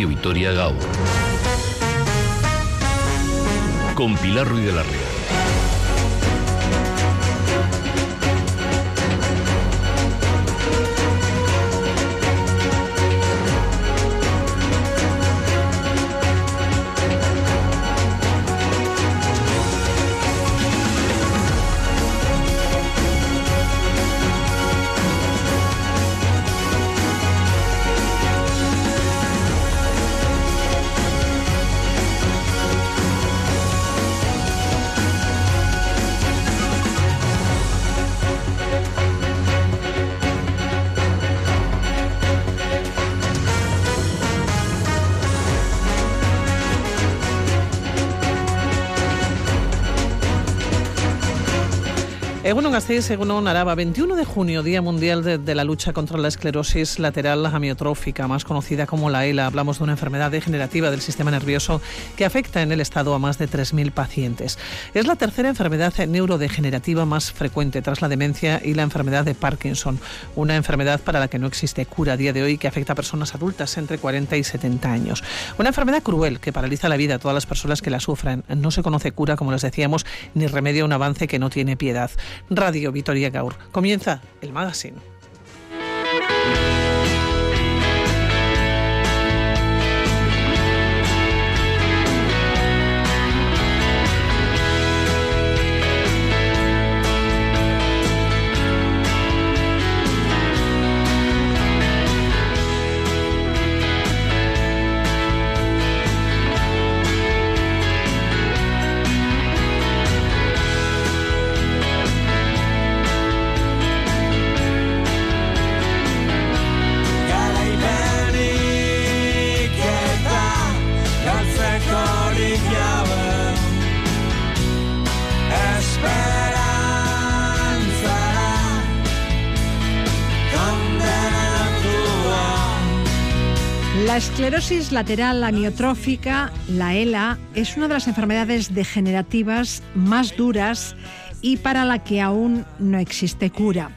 Radio Vitoria Gaur. Con Pilar Ruiz de la Real. Egunon Gasteiz, Egunon Araba, 21 de junio, Día Mundial de, la Lucha contra la Esclerosis Lateral Amiotrófica, más conocida como la ELA. Hablamos de una enfermedad degenerativa del sistema nervioso que afecta en el Estado a más de 3.000 pacientes. Es la tercera enfermedad neurodegenerativa más frecuente tras la demencia y la enfermedad de Parkinson, una enfermedad para la que no existe cura a día de hoy que afecta a personas adultas entre 40 y 70 años. Una enfermedad cruel que paraliza la vida a todas las personas que la sufren. No se conoce cura, como les decíamos, ni remedio a un avance que no tiene piedad. Radio Vitoria Gaur. Comienza el magazine. Esclerosis lateral amiotrófica, la ELA, es una de las enfermedades degenerativas más duras y para la que aún no existe cura.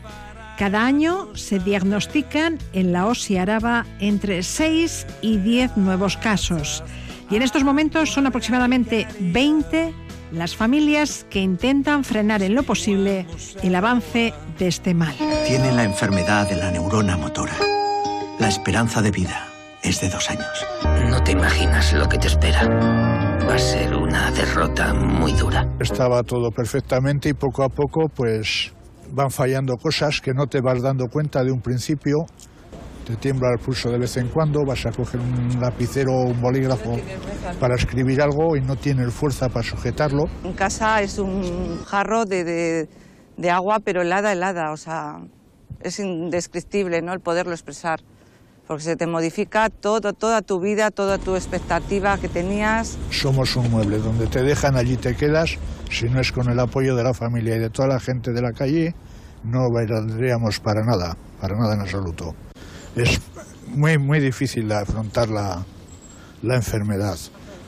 Cada año se diagnostican en la OSI Araba entre 6 y 10 nuevos casos. Y en estos momentos son aproximadamente 20 las familias que intentan frenar en lo posible el avance de este mal. Tiene la enfermedad de la neurona motora. La esperanza de vida es de dos años. No te imaginas lo que te espera. Va a ser una derrota muy dura. Estaba todo perfectamente y poco a poco pues van fallando cosas que no te vas dando cuenta de un principio. Te tiembla el pulso de vez en cuando, vas a coger un lapicero o un bolígrafo para escribir algo y no tienes fuerza para sujetarlo. En casa es un jarro de, de agua, pero helada, helada, o sea, es indescriptible ¿no? el poderlo expresar porque se te modifica todo, toda tu vida, toda tu expectativa que tenías. Somos un mueble, donde te dejan allí te quedas, si no es con el apoyo de la familia y de toda la gente de la calle, no valdríamos para nada, para nada en absoluto. Es muy, muy difícil afrontar la, la enfermedad,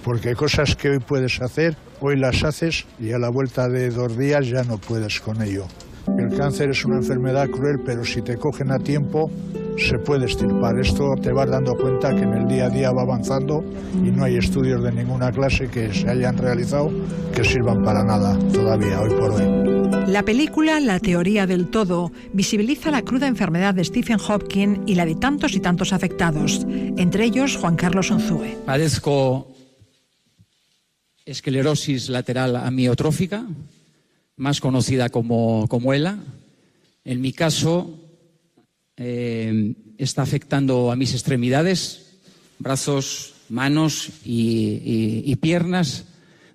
porque cosas que hoy puedes hacer, hoy las haces y a la vuelta de dos días ya no puedes con ello. El cáncer es una enfermedad cruel, pero si te cogen a tiempo, se puede estirpar. Esto te vas dando cuenta que en el día a día va avanzando y no hay estudios de ninguna clase que se hayan realizado que sirvan para nada todavía, hoy por hoy. La película La teoría del todo visibiliza la cruda enfermedad de Stephen Hopkins y la de tantos y tantos afectados, entre ellos Juan Carlos Onzúe. Padezco esclerosis lateral amiotrófica, más conocida como, como ELA. En mi caso, eh, está afectando a mis extremidades, brazos, manos y, piernas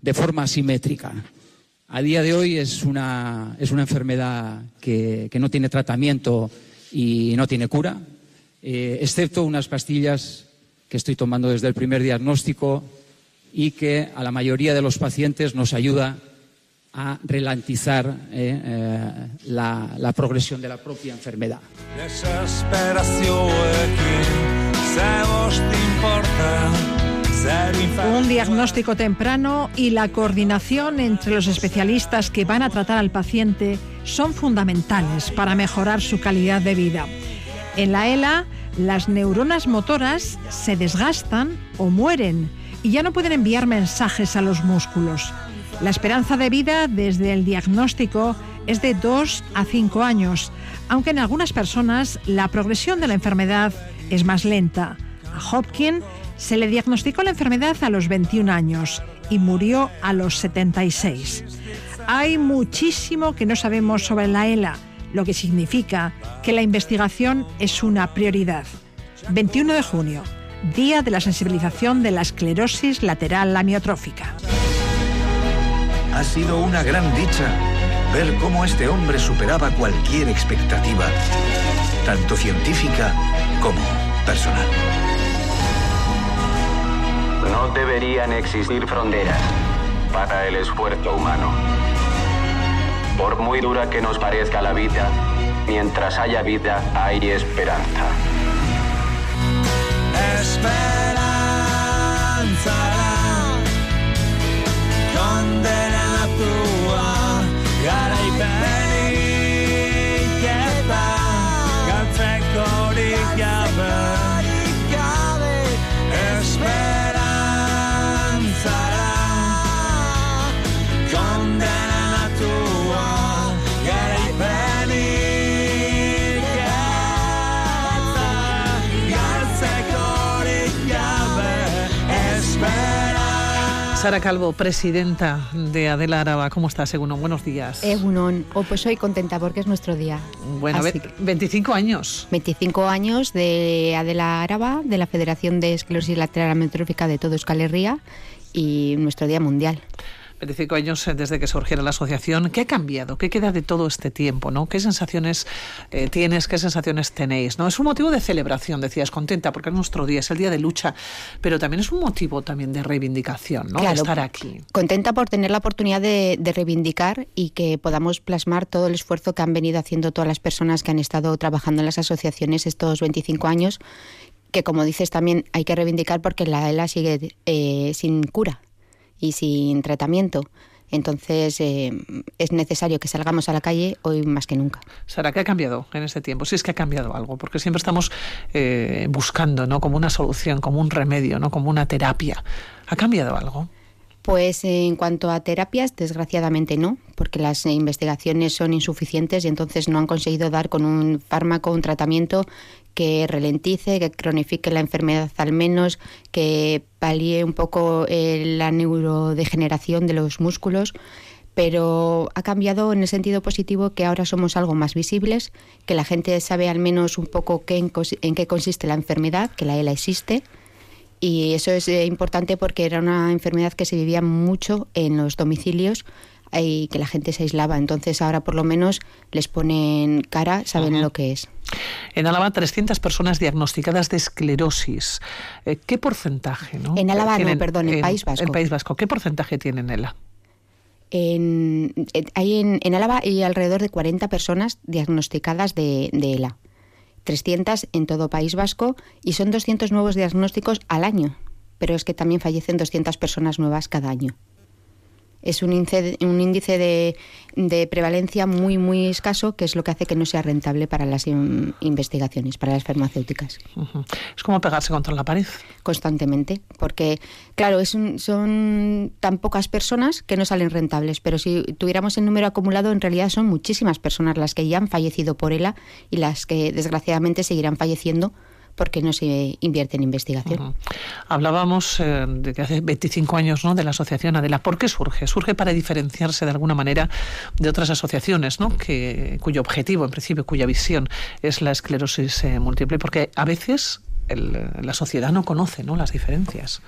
de forma asimétrica. A día de hoy es una, es una enfermedad que, no tiene tratamiento y no tiene cura, eh, excepto unas pastillas que estoy tomando desde el primer diagnóstico y que a la mayoría de los pacientes nos ayuda a ralentizar eh, eh, la, la, progresión de la propia enfermedad. Un diagnóstico temprano y la coordinación entre los especialistas que van a tratar al paciente son fundamentales para mejorar su calidad de vida. En la ELA las neuronas motoras se desgastan o mueren y ya no pueden enviar mensajes a los músculos. La esperanza de vida desde el diagnóstico es de 2 a 5 años, aunque en algunas personas la progresión de la enfermedad es más lenta. A Hopkins se le diagnosticó la enfermedad a los 21 años y murió a los 76. Hay muchísimo que no sabemos sobre la ELA, lo que significa que la investigación es una prioridad. 21 de junio, Día de la Sensibilización de la Esclerosis Lateral Amiotrófica. Ha sido una gran dicha ver cómo este hombre superaba cualquier expectativa, tanto científica como personal. No deberían existir fronteras para el esfuerzo humano. Por muy dura que nos parezca la vida, mientras haya vida hay esperanza. Sara Calvo, presidenta de Adela Araba. ¿Cómo estás, Egunon? Buenos días. Egunon. Oh, pues soy contenta porque es nuestro día. Bueno, 25 años. 25 años de Adela Araba, de la Federación de Esclerosis Lateral Amiotrófica de todo Euskal Herria y nuestro Día Mundial. 25 años eh, desde que surgiera la asociación. ¿Qué ha cambiado? ¿Qué queda de todo este tiempo? ¿no? ¿Qué sensaciones eh, tienes? ¿Qué sensaciones tenéis? ¿no? Es un motivo de celebración, decías, contenta, porque es nuestro día, es el día de lucha, pero también es un motivo también de reivindicación, ¿no? de estar aquí. Contenta por tener la oportunidad de, de reivindicar y que podamos plasmar todo el esfuerzo que han venido haciendo todas las personas que han estado trabajando en las asociaciones estos 25 años que como dices también hay que reivindicar porque la ELA sigue eh, sin cura y sin tratamiento. Entonces eh, es necesario que salgamos a la calle hoy más que nunca. Sara, ¿qué ha cambiado en este tiempo? Si es que ha cambiado algo, porque siempre estamos eh, buscando, ¿no? Como una solución, como un remedio, ¿no? Como una terapia. ¿Ha cambiado algo? Pues en cuanto a terapias, desgraciadamente no, porque las investigaciones son insuficientes y entonces no han conseguido dar con un fármaco, un tratamiento que ralentice, que cronifique la enfermedad al menos, que palíe un poco eh, la neurodegeneración de los músculos. Pero ha cambiado en el sentido positivo que ahora somos algo más visibles, que la gente sabe al menos un poco qué, en, qué consiste la enfermedad, que la ELA existe, y eso es eh, importante porque era una enfermedad que se vivía mucho en los domicilios y que la gente se aislaba. Entonces ahora por lo menos les ponen cara, saben lo que es. En Álava, 300 personas diagnosticadas de esclerosis. Eh, ¿Qué porcentaje? ¿no? En Álava, no, perdón, en, País Vasco. En País Vasco. ¿Qué porcentaje tienen ELA? En, hay en, Álava hay alrededor de 40 personas diagnosticadas de, de ELA. 300 en todo País Vasco y son 200 nuevos diagnósticos al año. Pero es que también fallecen 200 personas nuevas cada año es un índice, un índice de, prevalencia muy, muy escaso, que es lo que hace que no sea rentable para las investigaciones, para las farmacéuticas. Es como pegarse contra la pared. Constantemente, porque, claro, es son tan pocas personas que no salen rentables, pero si tuviéramos el número acumulado, en realidad son muchísimas personas las que ya han fallecido por ELA y las que desgraciadamente seguirán falleciendo porque no se invierte en investigación. Hablábamos eh, de que hace 25 años ¿no? de la asociación Adela. ¿Por qué surge? Surge para diferenciarse de alguna manera de otras asociaciones, ¿no? que, cuyo objetivo, en principio, cuya visión es la esclerosis eh, múltiple, porque a veces la sociedad no conoce ¿no? las diferencias.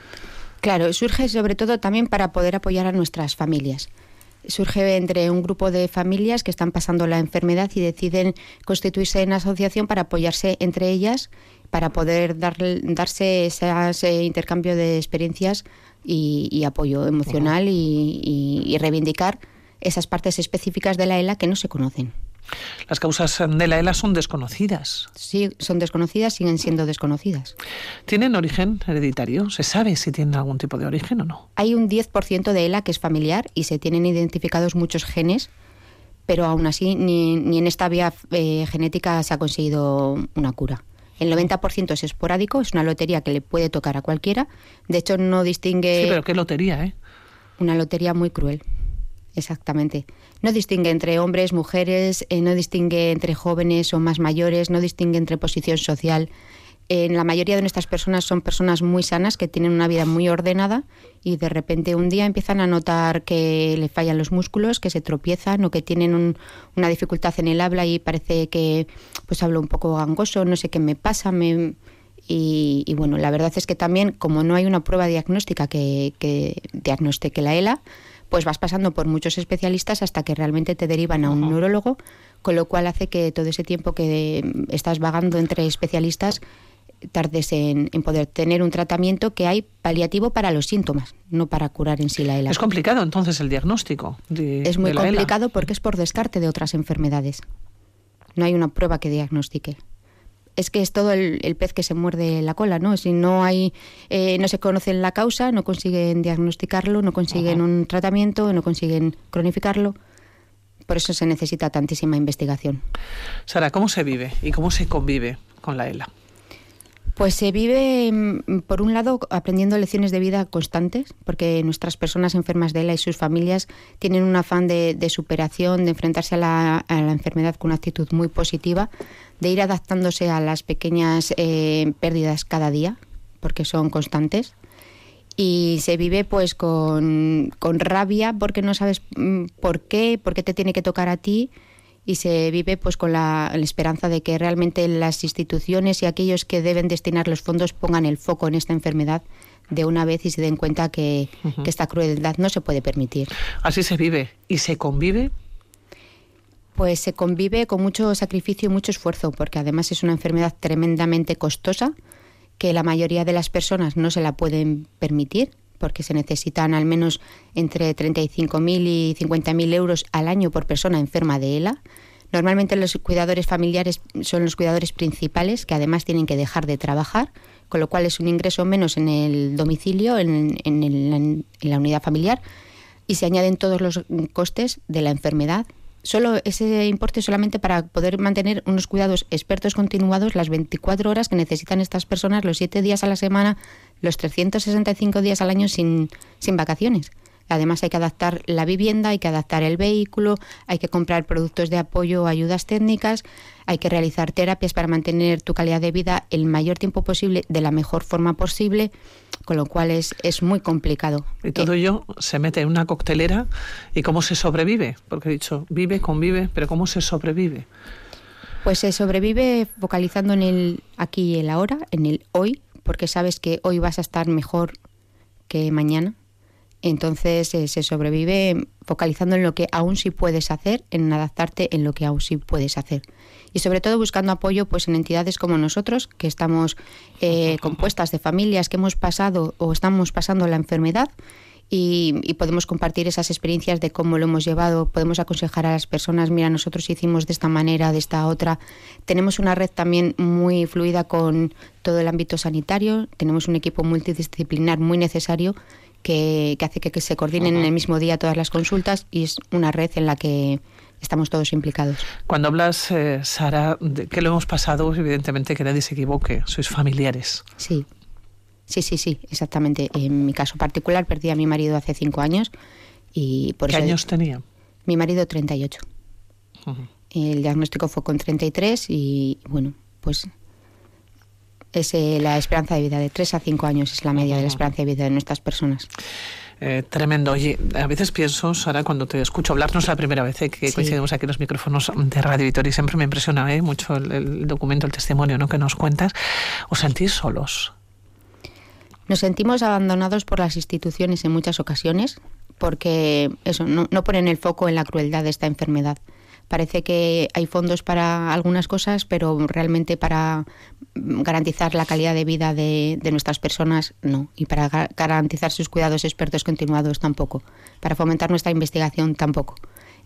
Claro, surge sobre todo también para poder apoyar a nuestras familias surge entre un grupo de familias que están pasando la enfermedad y deciden constituirse en asociación para apoyarse entre ellas para poder darse ese intercambio de experiencias y, apoyo emocional y, reivindicar esas partes específicas de la ELA que no se conocen. Las causas de la ELA son desconocidas. Sí, son desconocidas, siguen siendo desconocidas. ¿Tienen origen hereditario? ¿Se sabe si tienen algún tipo de origen o no? Hay un 10% de ELA que es familiar y se tienen identificados muchos genes, pero aún así ni, en esta vía eh, genética se ha conseguido una cura El 90% es esporádico, es una lotería que le puede tocar a cualquiera. De hecho, no distingue... Sí, pero qué lotería, ¿eh? Una lotería muy cruel. Exactamente. No distingue entre hombres, mujeres, eh, no distingue entre jóvenes o más mayores, no distingue entre posición social. En la mayoría de nuestras personas son personas muy sanas que tienen una vida muy ordenada y de repente un día empiezan a notar que le fallan los músculos, que se tropiezan o que tienen una dificultad en el habla y parece que pues hablo un poco gangoso, no sé qué me pasa, me, y, bueno, la verdad es que también como no hay una prueba diagnóstica que, que diagnostique la ELA, pues vas pasando por muchos especialistas hasta que realmente te derivan a un neurólogo, con lo cual hace que todo ese tiempo que estás vagando entre especialistas tardes en, poder tener un tratamiento que hay paliativo para los síntomas, no para curar en sí la ELA. Es complicado entonces el diagnóstico. es muy complicado porque es por descarte de otras enfermedades. No hay una prueba que diagnostique es que es todo el, pez que se muerde la cola, ¿no? Si no hay, eh, no se conoce la causa, no consiguen diagnosticarlo, no consiguen un tratamiento, no consiguen cronificarlo. Por eso se necesita tantísima investigación. Sara, ¿cómo se vive y cómo se convive con la ELA? Pues se vive, mm, por un lado, aprendiendo lecciones de vida constantes, porque nuestras personas enfermas de ELA y sus familias tienen un afán de, superación, de enfrentarse a la, enfermedad con una actitud muy positiva, de ir adaptándose a las pequeñas eh, pérdidas cada día, porque son constantes. Y se vive pues con, con rabia porque no sabes mm, por qué, por qué te tiene que tocar a ti y se vive pues con la, esperanza de que realmente las instituciones y aquellos que deben destinar los fondos pongan el foco en esta enfermedad de una vez y se den cuenta que, que esta crueldad no se puede permitir. Así se vive. Y se convive pues se convive con mucho sacrificio y mucho esfuerzo, porque además es una enfermedad tremendamente costosa que la mayoría de las personas no se la pueden permitir porque se necesitan al menos entre 35.000 y 50.000 euros al año por persona enferma de ELA. Normalmente los cuidadores familiares son los cuidadores principales que además tienen que dejar de trabajar, con lo cual es un ingreso menos en el domicilio, en, la unidad familiar, y se añaden todos los costes de la enfermedad, solo ese importe solamente para poder mantener unos cuidados expertos continuados las 24 horas que necesitan estas personas los 7 días a la semana, los 365 días al año sin, sin vacaciones. Además hay que adaptar la vivienda, hay que adaptar el vehículo, hay que comprar productos de apoyo o ayudas técnicas, hay que realizar terapias para mantener tu calidad de vida el mayor tiempo posible de la mejor forma posible con lo cual es, es muy complicado. Y todo ello se mete en una coctelera y cómo se sobrevive, porque he dicho, vive, convive, pero ¿cómo se sobrevive? Pues se sobrevive focalizando en el aquí y el ahora, en el hoy, porque sabes que hoy vas a estar mejor que mañana. Entonces eh, se sobrevive focalizando en lo que aún sí puedes hacer, en adaptarte en lo que aún sí puedes hacer y sobre todo buscando apoyo pues en entidades como nosotros que estamos eh, compuestas de familias que hemos pasado o estamos pasando la enfermedad y, podemos compartir esas experiencias de cómo lo hemos llevado, podemos aconsejar a las personas, mira, nosotros hicimos de esta manera, de esta otra. Tenemos una red también muy fluida con todo el ámbito sanitario, tenemos un equipo multidisciplinar muy necesario que, hace que, se coordinen en el mismo día todas las consultas y es una red en la que estamos todos implicados. Cuando hablas, eh, Sara, de que lo hemos pasado, evidentemente que nadie se equivoque, sois familiares. Sí, sí, sí, sí, exactamente. En mi caso particular perdí a mi marido hace cinco años y por ¿Qué años tenía? Mi marido 38. El diagnóstico fue con 33 y bueno, pues es eh, la esperanza de vida de 3 a 5 años es la media de la esperanza de vida de nuestras personas. Eh, tremendo. Oye, a veces pienso, Sara, cuando te escucho hablar, no es la primera vez eh, que coincidimos aquí en los micrófonos de Radio Vitor y siempre me impresiona mucho el, documento, el testimonio ¿no? que nos cuentas. ¿Os sentís solos? Nos sentimos abandonados por las instituciones en muchas ocasiones porque eso no, ponen el foco en la crueldad de esta enfermedad. Parece que hay fondos para algunas cosas, pero realmente para garantizar la calidad de vida de, nuestras personas, no. Y para garantizar sus cuidados expertos continuados, tampoco. Para fomentar nuestra investigación, tampoco.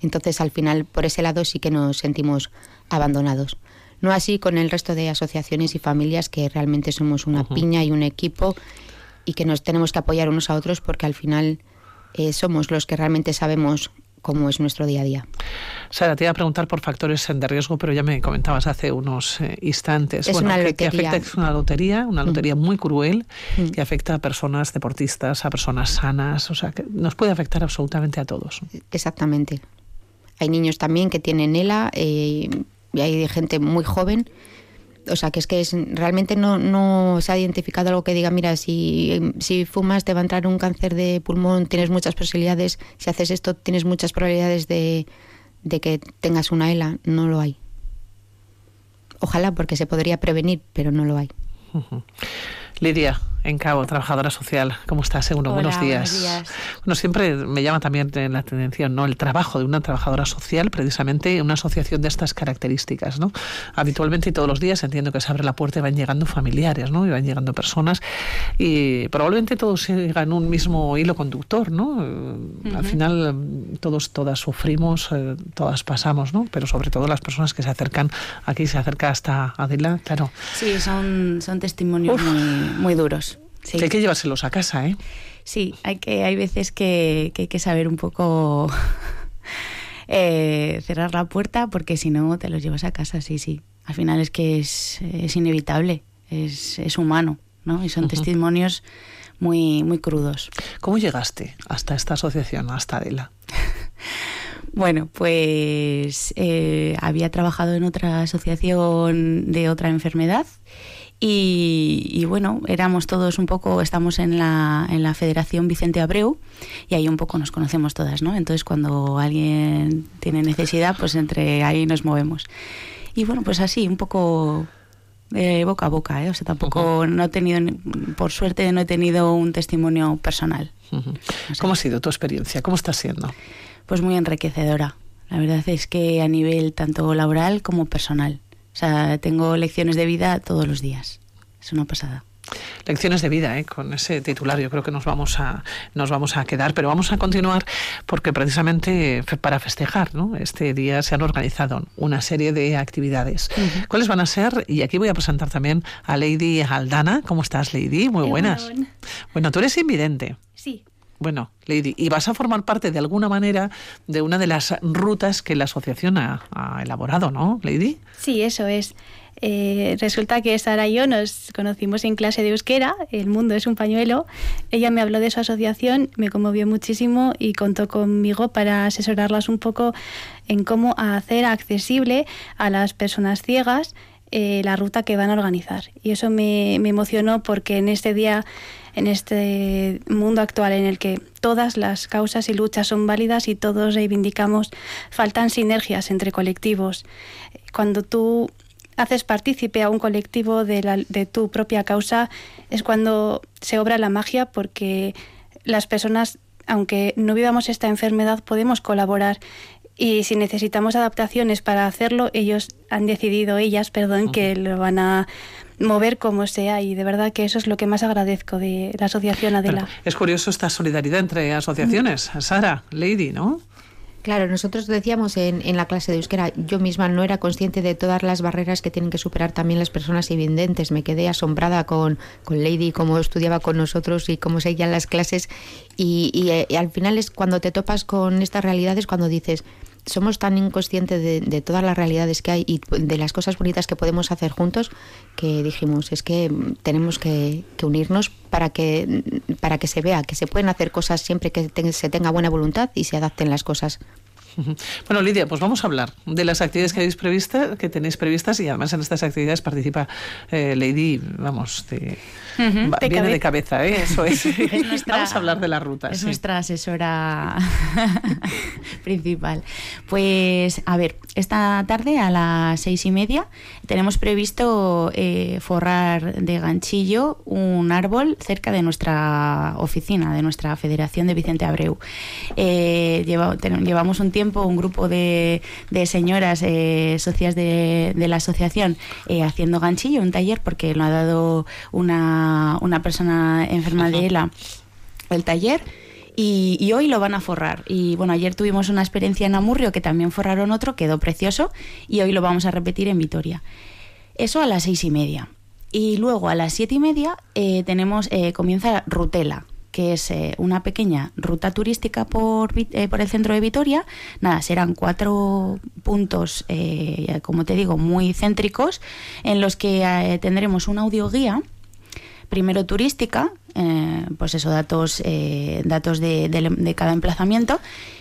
Entonces, al final, por ese lado sí que nos sentimos abandonados. No así con el resto de asociaciones y familias que realmente somos una piña y un equipo y que nos tenemos que apoyar unos a otros porque al final eh, somos los que realmente sabemos como es nuestro día a día. Sara, te iba a preguntar por factores de riesgo, pero ya me comentabas hace unos eh, instantes. Es una que, lotería. que afecta, es una lotería, una lotería muy cruel que afecta a personas deportistas, a personas sanas, o sea, que nos puede afectar absolutamente a todos. Exactamente. Hay niños también que tienen ELA eh, y hay gente muy joven. O sea, que es que es, realmente no, no se ha identificado algo que diga, mira, si, si fumas te va a entrar un cáncer de pulmón, tienes muchas posibilidades, si haces esto tienes muchas probabilidades de, de que tengas una ELA. No lo hay. Ojalá porque se podría prevenir, pero no lo hay. Ujú. Lidia, en Cabo, trabajadora social, ¿cómo estás? Seguro, Hola, buenos días. buenos días. Bueno, siempre me llama también la atención, ¿no? El trabajo de una trabajadora social, precisamente en una asociación de estas características, ¿no? Habitualmente y todos los días entiendo que se abre la puerta y van llegando familiares, ¿no? Y van llegando personas y probablemente todos sigan un mismo hilo conductor, ¿no? Al final todos, todas sufrimos, eh, todas pasamos, ¿no? Pero sobre todo las personas que se acercan, aquí se acerca hasta Adela, claro. Sí, son, son testimonios muy, muy duros. Sí. Que hay que llevárselos a casa, ¿eh? Sí, hay que hay veces que, que hay que saber un poco eh, cerrar la puerta porque si no te los llevas a casa, sí, sí. Al final es que es, es inevitable, es, es humano, ¿no? Y son testimonios muy, muy crudos. ¿Cómo llegaste hasta esta asociación, hasta Adela? Bueno, pues eh, había trabajado en otra asociación de otra enfermedad y, y bueno, éramos todos un poco, estamos en la, en la Federación Vicente Abreu y ahí un poco nos conocemos todas, ¿no? Entonces cuando alguien tiene necesidad, pues entre ahí nos movemos. Y bueno, pues así, un poco eh, boca a boca, ¿eh? O sea, tampoco no he tenido, por suerte no he tenido un testimonio personal. ¿Cómo ha sido tu experiencia? ¿Cómo está siendo? Pues muy enriquecedora. La verdad es que a nivel tanto laboral como personal. O sea, tengo lecciones de vida todos los días. Es una pasada. Lecciones de vida, ¿eh? con ese titular yo creo que nos vamos a nos vamos a quedar, pero vamos a continuar porque precisamente para festejar ¿no? este día se han organizado una serie de actividades. ¿Cuáles van a ser? Y aquí voy a presentar también a Lady Aldana. ¿Cómo estás, Lady? Muy buenas. Bueno, tú eres invidente. Sí, Bueno, Lady, y vas a formar parte de alguna manera de una de las rutas que la asociación ha, elaborado, ¿no, Lady? sí, eso es. Eh, resulta que Sara y yo nos conocimos en clase de euskera, El mundo es un pañuelo. Ella me habló de su asociación, me conmovió muchísimo y contó conmigo para asesorarlas un poco en cómo hacer accesible a las personas ciegas eh, la ruta que van a organizar. Y eso me emocionó porque en este día, en este mundo actual en el que todas las causas y luchas son válidas y todos reivindicamos, faltan sinergias entre colectivos. Cuando tú haces partícipe a un colectivo de, la- de tu propia causa, es cuando se obra la magia porque las personas, aunque no vivamos esta enfermedad, podemos colaborar. Y si necesitamos adaptaciones para hacerlo, ellos han decidido, ellas, perdón, que lo van a mover como sea. Y de verdad que eso es lo que más agradezco de la Asociación Adela. Es curioso esta solidaridad entre asociaciones. Sara, Lady, ¿no? Claro, nosotros decíamos en, en la clase de euskera, yo misma no era consciente de todas las barreras que tienen que superar también las personas invidentes. Me quedé asombrada con, con Lady, cómo estudiaba con nosotros y cómo seguían las clases. Y, y, eh, y al final es cuando te topas con estas realidades, cuando dices, somos tan inconscientes de, de todas las realidades que hay y de las cosas bonitas que podemos hacer juntos, que dijimos, es que mm, tenemos que, que unirnos para que, para que se vea que se pueden hacer cosas siempre que te- se tenga buena voluntad y se adapten las cosas. Bueno, Lidia, pues vamos a hablar de las actividades que, habéis prevista, que tenéis previstas y además en estas actividades participa eh, Lady, vamos, de, Va- de viene de cabeza. cabeza, ¿eh? eso es. Es nuestra- vamos a hablar de la ruta. Es sí. nuestra asesora principal. Pues, a ver, esta tarde a las seis y media tenemos previsto eh, forrar de ganchillo un árbol cerca de nuestra oficina, de nuestra Federación de Vicente Abreu. Eh, lleva- ten- llevamos un tiempo, un grupo de, de señoras eh, socias de, de la asociación eh, haciendo ganchillo, un taller, porque lo ha dado una, una persona enferma de ELA el taller y, y hoy lo van a forrar. Y bueno, ayer tuvimos una experiencia en Amurrio que también forraron otro, quedó precioso y hoy lo vamos a repetir en Vitoria. Eso a las seis y media. Y luego a las siete y media eh, tenemos, eh, comienza Rutela, que es eh, una pequeña ruta turística por, por el centro de Vitoria. Nada, serán cuatro puntos, como te digo, muy céntricos, en los que tendremos una audioguía primero turística, pues eso, datos, datos de, de, cada emplazamiento,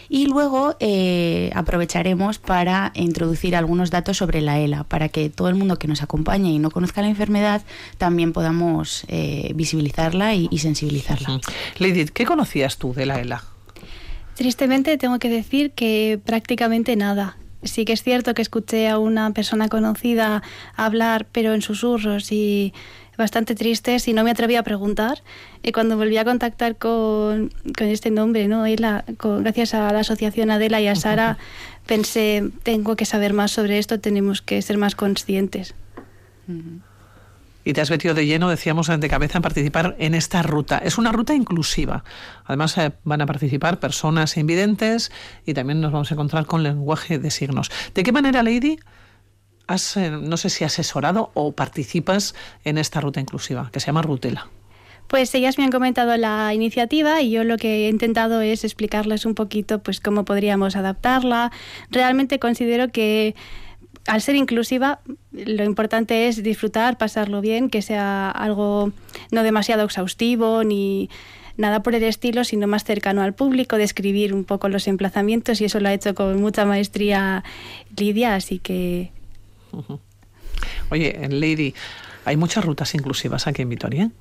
y luego eh, aprovecharemos para introducir algunos datos sobre la ELA, para que todo el mundo que nos acompañe y no conozca la enfermedad también podamos eh, visibilizarla y, sensibilizarla. Lady, ¿qué conocías tú de la ELA? Tristemente tengo que decir que prácticamente nada. Sí que es cierto que escuché a una persona conocida hablar, pero en susurros y bastante tristes y no me atreví a preguntar. Y cuando volví a contactar con, con este nombre, ¿no? con, gracias a la asociación Adela y a Sara, pensé, tengo que saber más sobre esto, tenemos que ser más conscientes. Y te has metido de lleno, decíamos, de cabeza en participar en esta ruta. Es una ruta inclusiva. Además, eh, van a participar personas invidentes y también nos vamos a encontrar con lenguaje de signos. ¿De qué manera, Lady, has, eh, no sé si asesorado o participas en esta ruta inclusiva, que se llama Rutela. Pues ellas me han comentado la iniciativa y yo lo que he intentado es explicarles un poquito pues cómo podríamos adaptarla. Realmente considero que al ser inclusiva, lo importante es disfrutar, pasarlo bien, que sea algo no demasiado exhaustivo ni nada por el estilo, sino más cercano al público, describir un poco los emplazamientos y eso lo ha hecho con mucha maestría Lidia, así que Oye, Lady, ¿hay muchas rutas inclusivas aquí en Vitoria?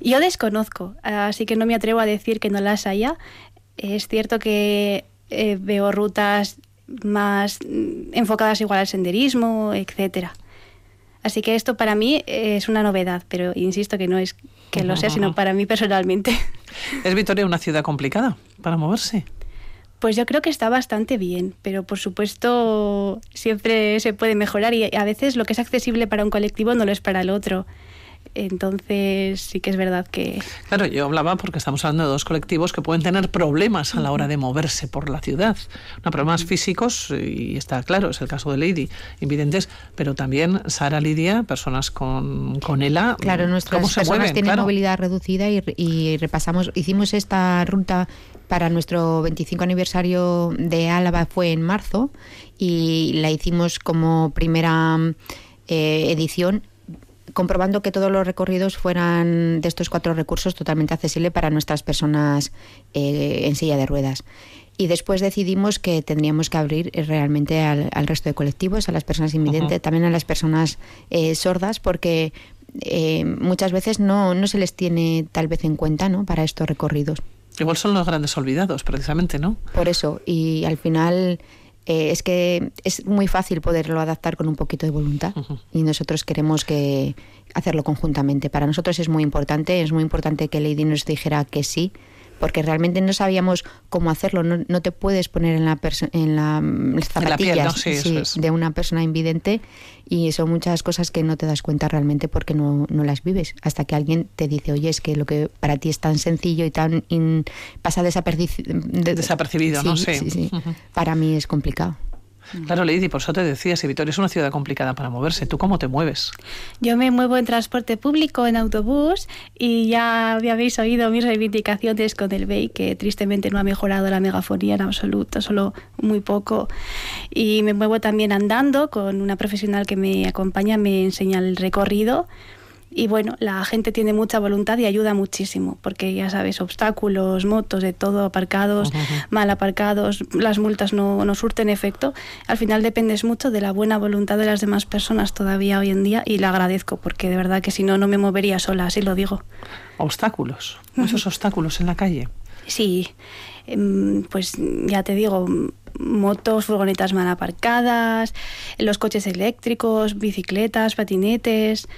Yo desconozco, así que no me atrevo a decir que no las haya. Es cierto que eh, veo rutas más enfocadas igual al senderismo, etcétera. Así que esto para mí es una novedad, pero insisto que no es que lo sea, sino para mí personalmente. ¿Es Vitoria una ciudad complicada para moverse? Pues yo creo que está bastante bien, pero por supuesto siempre se puede mejorar y a veces lo que es accesible para un colectivo no lo es para el otro. Entonces sí que es verdad que... Claro, yo hablaba porque estamos hablando de dos colectivos que pueden tener problemas a la hora de moverse por la ciudad. No, problemas físicos, y está claro, es el caso de Lady, invidentes, pero también Sara Lidia, personas con, con ELA. Claro, nuestras personas tienen movilidad reducida y, y repasamos, hicimos esta ruta para nuestro 25 aniversario de Álava fue en marzo y la hicimos como primera eh, edición comprobando que todos los recorridos fueran de estos cuatro recursos totalmente accesibles para nuestras personas eh, en silla de ruedas. Y después decidimos que tendríamos que abrir eh, realmente al, resto de colectivos, a las personas invidentes, también a las personas sordas, porque muchas veces no, no se les tiene tal vez en cuenta ¿no? para estos recorridos. Igual son los grandes olvidados, precisamente, ¿no? Por eso, y al final eh, es que es muy fácil poderlo adaptar con un poquito de voluntad y nosotros queremos que hacerlo conjuntamente. Para nosotros es muy importante, es muy importante que Lady nos dijera que sí, porque realmente no sabíamos cómo hacerlo. No, te puedes poner en la, en la zapatillas de una persona invidente y son muchas cosas que no te das cuenta realmente porque no, no, las vives. Hasta que alguien te dice, oye, es que lo que para ti es tan sencillo y tan pasa desapercibido, ¿no? Sí. Para mí es complicado. Claro, Lady, por eso te decía, si Vitoria es una ciudad complicada para moverse, ¿tú cómo te mueves? Yo me muevo en transporte público, en autobús, y ya habéis oído mis reivindicaciones con el BEI, que tristemente no ha mejorado la megafonía en absoluto, solo muy poco. Y me muevo también andando con una profesional que me acompaña, me enseña el recorrido y bueno, la gente tiene mucha voluntad y ayuda muchísimo, porque ya sabes, obstáculos, motos, de todo, aparcados, mal aparcados, las multas no, no surten efecto. Al final dependes mucho de la buena voluntad de las demás personas todavía hoy en día y la agradezco, porque de verdad que si no, no me movería sola, así lo digo. ¿Obstáculos? ¿Muchos obstáculos en la calle? Sí, em, pues ya te digo, motos, furgonetas mal aparcadas, los coches eléctricos, bicicletas, patinetes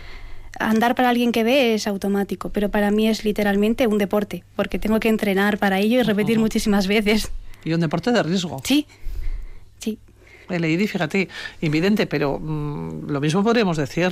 andar para alguien que ve es automático, pero para mí es literalmente un deporte, porque tengo que entrenar para ello y repetir muchísimas veces. Y un deporte de riesgo. Sí, sí. He leído, fíjate, invidente, pero mm, lo mismo podríamos decir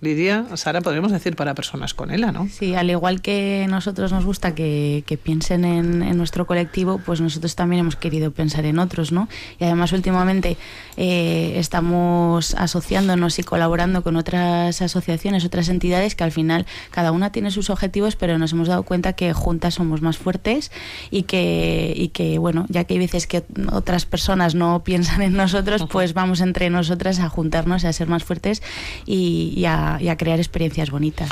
Lidia, Sara, podríamos decir para personas con ELA, ¿no? Sí, al igual que nosotros nos gusta que, piensen en, nuestro colectivo, pues nosotros también hemos querido pensar en otros, ¿no? Y además últimamente eh, estamos asociándonos y colaborando con otras asociaciones, otras entidades que al final cada una tiene sus objetivos, pero nos hemos dado cuenta que juntas somos más fuertes y que, y que bueno, ya que hay veces que otras personas no piensan en nosotros, pues vamos entre nosotras a juntarnos, a ser más fuertes y a y a crear experiencias bonitas.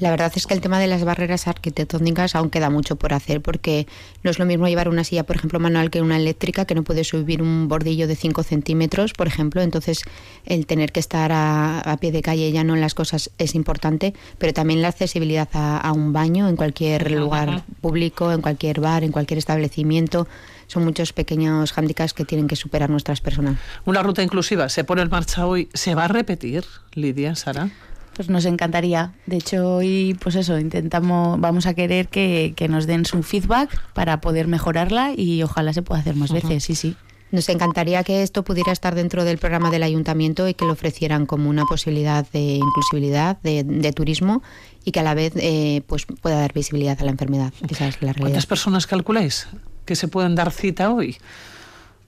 La verdad es que el tema de las barreras arquitectónicas aún queda mucho por hacer porque no es lo mismo llevar una silla, por ejemplo, manual que una eléctrica, que no puede subir un bordillo de 5 centímetros, por ejemplo. Entonces, el tener que estar a, pie de calle ya no en las cosas es importante, pero también la accesibilidad a, un baño en cualquier lugar público, en cualquier bar, en cualquier establecimiento son muchos pequeños hándicaps que tienen que superar nuestras personas. Una ruta inclusiva se pone en marcha hoy. ¿Se va a repetir, Lidia, Sara? Pues nos encantaría. De hecho, hoy, pues eso, intentamos, vamos a querer que, nos den su feedback para poder mejorarla y ojalá se pueda hacer más veces, sí, sí. Nos encantaría que esto pudiera estar dentro del programa del ayuntamiento y que lo ofrecieran como una posibilidad de inclusividad, de, turismo y que a la vez eh, pues pueda dar visibilidad a la enfermedad. Esa es la realidad. ¿Cuántas personas calculáis que se pueden dar cita hoy?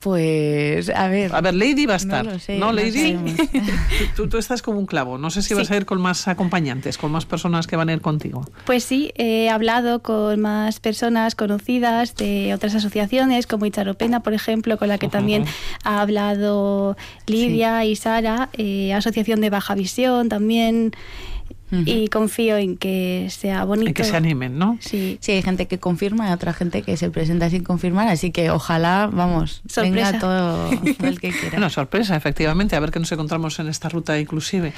Pues, a ver. A ver, Lady va a estar. No, Lady? tú, tú, estás como un clavo. No sé si vas a ir con más acompañantes, con más personas que van a ir contigo. Pues sí, he hablado con más personas conocidas de otras asociaciones, como Icharopena, por ejemplo, con la que también ha hablado Lidia y Sara, eh, Asociación de Baja Visión también y confío en que sea bonito. En que se animen, ¿no? Sí. Sí, hay gente que confirma y otra gente que se presenta sin confirmar, así que ojalá, vamos, sorpresa. venga todo, el que quiera. Bueno, sorpresa, efectivamente, a ver qué nos encontramos en esta ruta inclusive.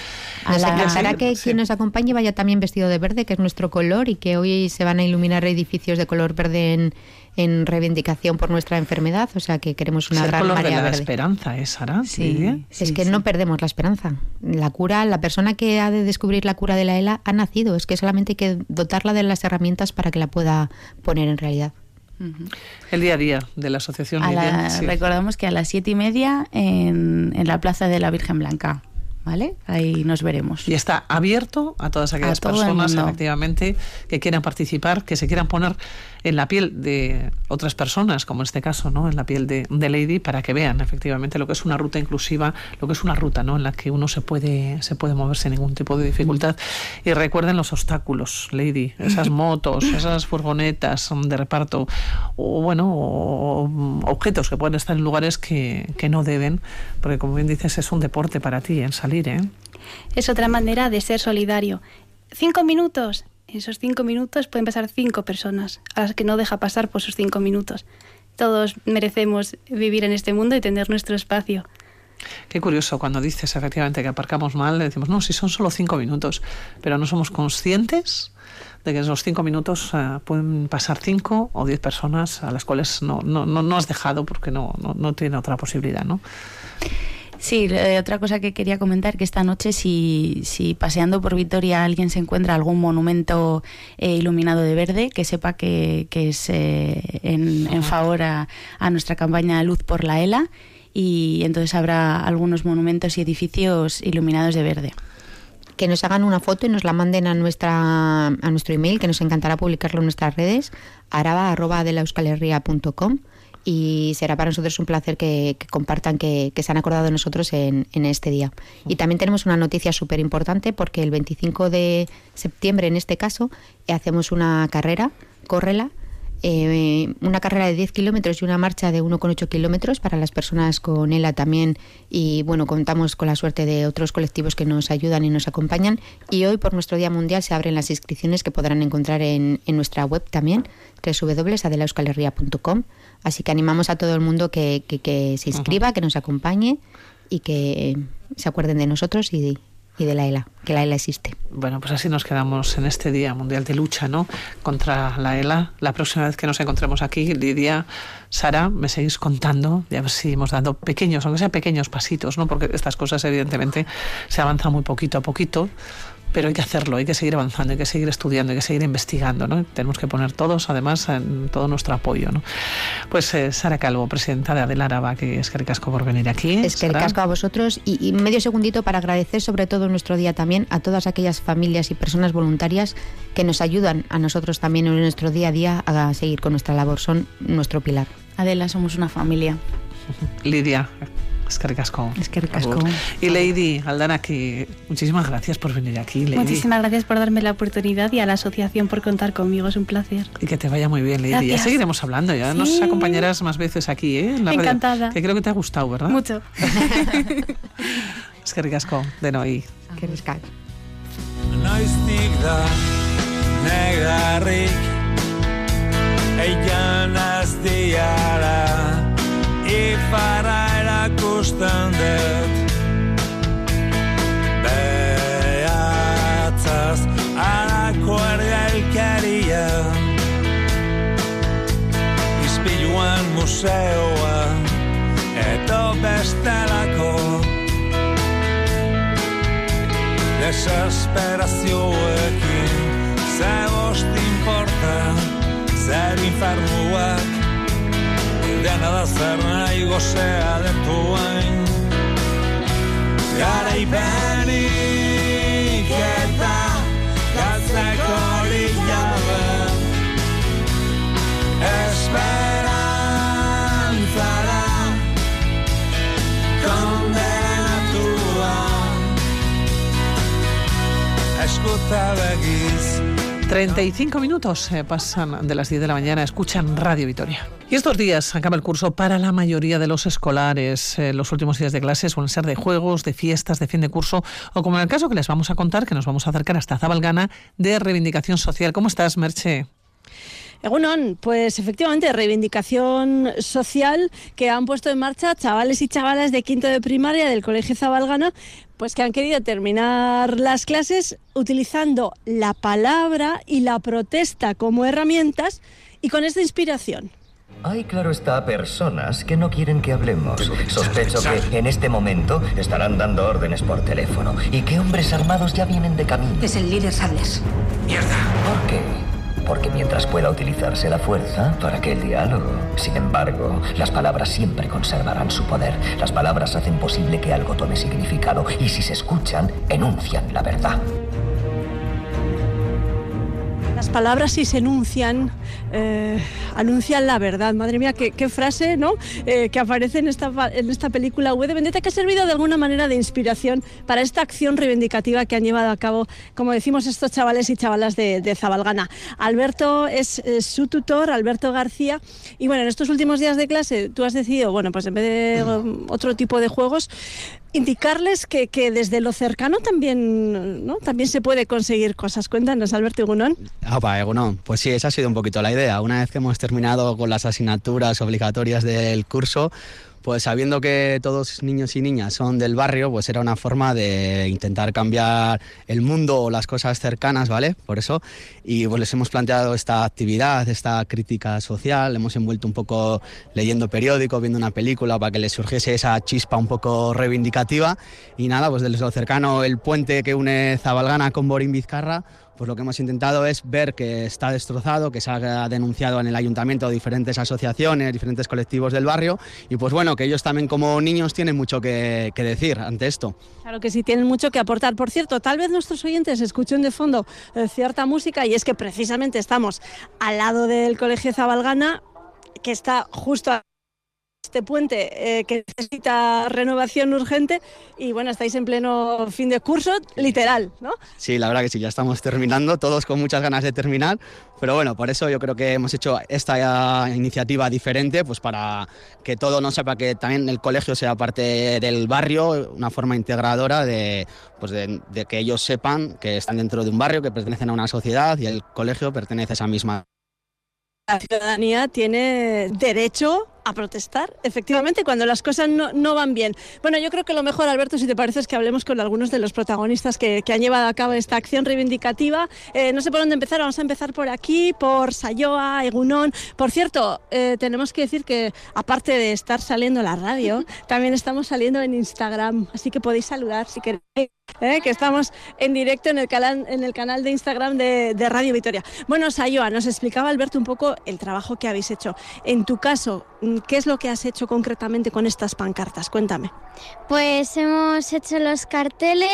A la, que quien nos acompañe vaya también vestido de verde, que es nuestro color, y que hoy se van a iluminar edificios de color verde en en reivindicación por nuestra enfermedad, o sea que queremos una gran color de la esperanza, ¿es Sara? Sí, es que no perdemos la esperanza. La cura, la persona que ha de descubrir la cura de la ELA ha nacido, es que solamente hay que dotarla de las herramientas para que la pueda poner en realidad. El día a día de la asociación. Recordamos que a las siete y media en, en la Plaza de la Virgen Blanca. ¿vale? Ahí nos veremos. Y está abierto a todas aquellas personas, efectivamente, que quieran participar, que se quieran poner en la piel de otras personas, como en este caso, ¿no? En la piel de, Lady, para que vean efectivamente lo que es una ruta inclusiva, lo que es una ruta, ¿no? En la que uno se puede, se puede mover sin ningún tipo de dificultad. Y recuerden los obstáculos, Lady, esas motos, esas furgonetas de reparto, o bueno, objetos que pueden estar en lugares que, que no deben, porque como bien dices, es un deporte para ti, en salir ¿eh? Es otra manera de ser solidario. Cinco minutos. En esos cinco minutos pueden pasar cinco personas a las que no deja pasar por sus cinco minutos. Todos merecemos vivir en este mundo y tener nuestro espacio. Qué curioso, cuando dices efectivamente que aparcamos mal, decimos, no, si son solo cinco minutos, pero no somos conscientes de que en esos cinco minutos eh, pueden pasar cinco o diez personas a las cuales no, no, no, no has dejado porque no, no, no tiene otra posibilidad, ¿no? Sí, eh, otra cosa que quería comentar, que esta noche si, si paseando por Vitoria alguien se encuentra algún monumento eh, iluminado de verde, que sepa que, es eh, en, favor a, nuestra campaña Luz por la ELA y entonces habrá algunos monumentos y edificios iluminados de verde. Que nos hagan una foto y nos la manden a nuestra a nuestro email, que nos encantará publicarlo en nuestras redes, araba.com y será para nosotros un placer que, compartan que, se han acordado de nosotros en, este día. Y también tenemos una noticia súper importante porque el 25 de septiembre, en este caso, hacemos una carrera, córrela, eh, una carrera de 10 kilómetros y una marcha de 1,8 kilómetros para las personas con ELA también. Y bueno, contamos con la suerte de otros colectivos que nos ayudan y nos acompañan. Y hoy, por nuestro Día Mundial, se abren las inscripciones que podrán encontrar en, en nuestra web también, www.adelauscalerría.com. Así que animamos a todo el mundo que, que, se inscriba, que nos acompañe y que se acuerden de nosotros y, y de la ELA, que la ELA existe. Bueno, pues así nos quedamos en este Día Mundial de Lucha ¿no? contra la ELA. La próxima vez que nos encontremos aquí, Lidia, Sara, me seguís contando, ya ver si hemos dado pequeños, aunque sean pequeños pasitos, ¿no? porque estas cosas evidentemente se avanzan muy poquito a poquito pero hay que hacerlo, hay que seguir avanzando, hay que seguir estudiando, hay que seguir investigando, ¿no? Tenemos que poner todos, además, en todo nuestro apoyo, ¿no? Pues eh, Sara Calvo, presidenta de Adelaraba, que es que ricasco por venir aquí. Es que ricasco a vosotros y, y medio segundito para agradecer sobre todo en nuestro día también a todas aquellas familias y personas voluntarias que nos ayudan a nosotros también en nuestro día a día a seguir con nuestra labor, son nuestro pilar. Adela, somos una familia. Lidia, es que ricasco. Es que ricasco. Y Lady Aldana, que muchísimas gracias por venir aquí, Lady. Muchísimas gracias por darme la oportunidad y a la asociación por contar conmigo, es un placer. Y que te vaya muy bien, Lady. Gracias. Ya seguiremos hablando, ya Sí. nos acompañarás más veces aquí, ¿eh? En la radio, Encantada. que creo que te ha gustado, ¿verdad? Mucho. Es que ricasco, de noi. Que ricasco. Noiztik da negarrik Erakusten dut Behatzaz Arako ergailkaria Izpiluan museoa Eto bestelako. Desesperazioekin Ze bost importa Zer infernuak Dena da zer nahi gozea detuain Garaipenik eta Galtzeko jabe. Esperantzara Kondenatua. Eskuta begiz 35 minutos eh, pasan de las 10 de la mañana, escuchan Radio Vitoria. Y estos días acaba el curso para la mayoría de los escolares. Eh, los últimos días de clase suelen ser de juegos, de fiestas, de fin de curso, o como en el caso que les vamos a contar, que nos vamos a acercar hasta Zabalgana, de reivindicación social. ¿Cómo estás, Merche? Egunon, pues efectivamente, reivindicación social que han puesto en marcha chavales y chavalas de quinto de primaria del Colegio Zabalgana, pues que han querido terminar las clases utilizando la palabra y la protesta como herramientas y con esta inspiración. Hay, claro está, personas que no quieren que hablemos. Sospecho que en este momento estarán dando órdenes por teléfono y que hombres armados ya vienen de camino. Es el líder Sables. ¿Por qué? Porque mientras pueda utilizarse la fuerza, para que el diálogo. Sin embargo, las palabras siempre conservarán su poder. Las palabras hacen posible que algo tome significado y si se escuchan, enuncian la verdad. Las palabras si se enuncian, eh, anuncian la verdad. Madre mía, qué, frase, ¿no? Eh, que aparece en esta, en esta película V de Vendetta que ha servido de alguna manera de inspiración para esta acción reivindicativa que han llevado a cabo, como decimos, estos chavales y chavalas de, Zabalgana. Alberto es su tutor, Alberto García, y bueno, en estos últimos días de clase tú has decidido, bueno, pues en vez de otro tipo de juegos, indicarles que, que desde lo cercano también, ¿no? también se puede conseguir cosas. Cuéntanos, Alberto Gunón. Opa, Egunon. Pues sí, esa ha sido un poquito la idea. Una vez que hemos terminado con las asignaturas obligatorias del curso, pues sabiendo que todos niños y niñas son del barrio, pues era una forma de intentar cambiar el mundo o las cosas cercanas, ¿vale? Por eso. Y pues les hemos planteado esta actividad, esta crítica social, hemos envuelto un poco leyendo periódicos, viendo una película para que les surgiese esa chispa un poco reivindicativa. Y nada, pues desde lo cercano, el puente que une Zabalgana con Borín Vizcarra, pues lo que hemos intentado es ver que está destrozado, que se ha denunciado en el ayuntamiento diferentes asociaciones, diferentes colectivos del barrio y pues bueno, que ellos también como niños tienen mucho que, decir ante esto. Claro que sí, tienen mucho que aportar. Por cierto, tal vez nuestros oyentes escuchen de fondo eh, cierta música y es que precisamente estamos al lado del Colegio Zabalgana, que está justo este puente eh, que necesita renovación urgente y bueno, estáis en pleno fin de curso, literal, ¿no? Sí, la verdad que sí, ya estamos terminando, todos con muchas ganas de terminar, pero bueno, por eso yo creo que hemos hecho esta iniciativa diferente, pues para que todo no sepa que también el colegio sea parte del barrio, una forma integradora de, pues de, de que ellos sepan que están dentro de un barrio, que pertenecen a una sociedad y el colegio pertenece a esa misma. La ciudadanía tiene derecho a protestar, efectivamente, cuando las cosas no, no van bien. Bueno, yo creo que lo mejor, Alberto, si te parece, es que hablemos con algunos de los protagonistas que, que han llevado a cabo esta acción reivindicativa. Eh, no sé por dónde empezar, vamos a empezar por aquí, por Sayoa, Egunón. Por cierto, eh, tenemos que decir que, aparte de estar saliendo en la radio, también estamos saliendo en Instagram, así que podéis saludar si queréis. eh, que estamos en directo en el canal, en el canal de Instagram de, de Radio Vitoria. Bueno, Sayoa, nos explicaba Alberto un poco el trabajo que habéis hecho. En tu caso, ¿qué es lo que has hecho concretamente con estas pancartas? Cuéntame. Pues hemos hecho los carteles,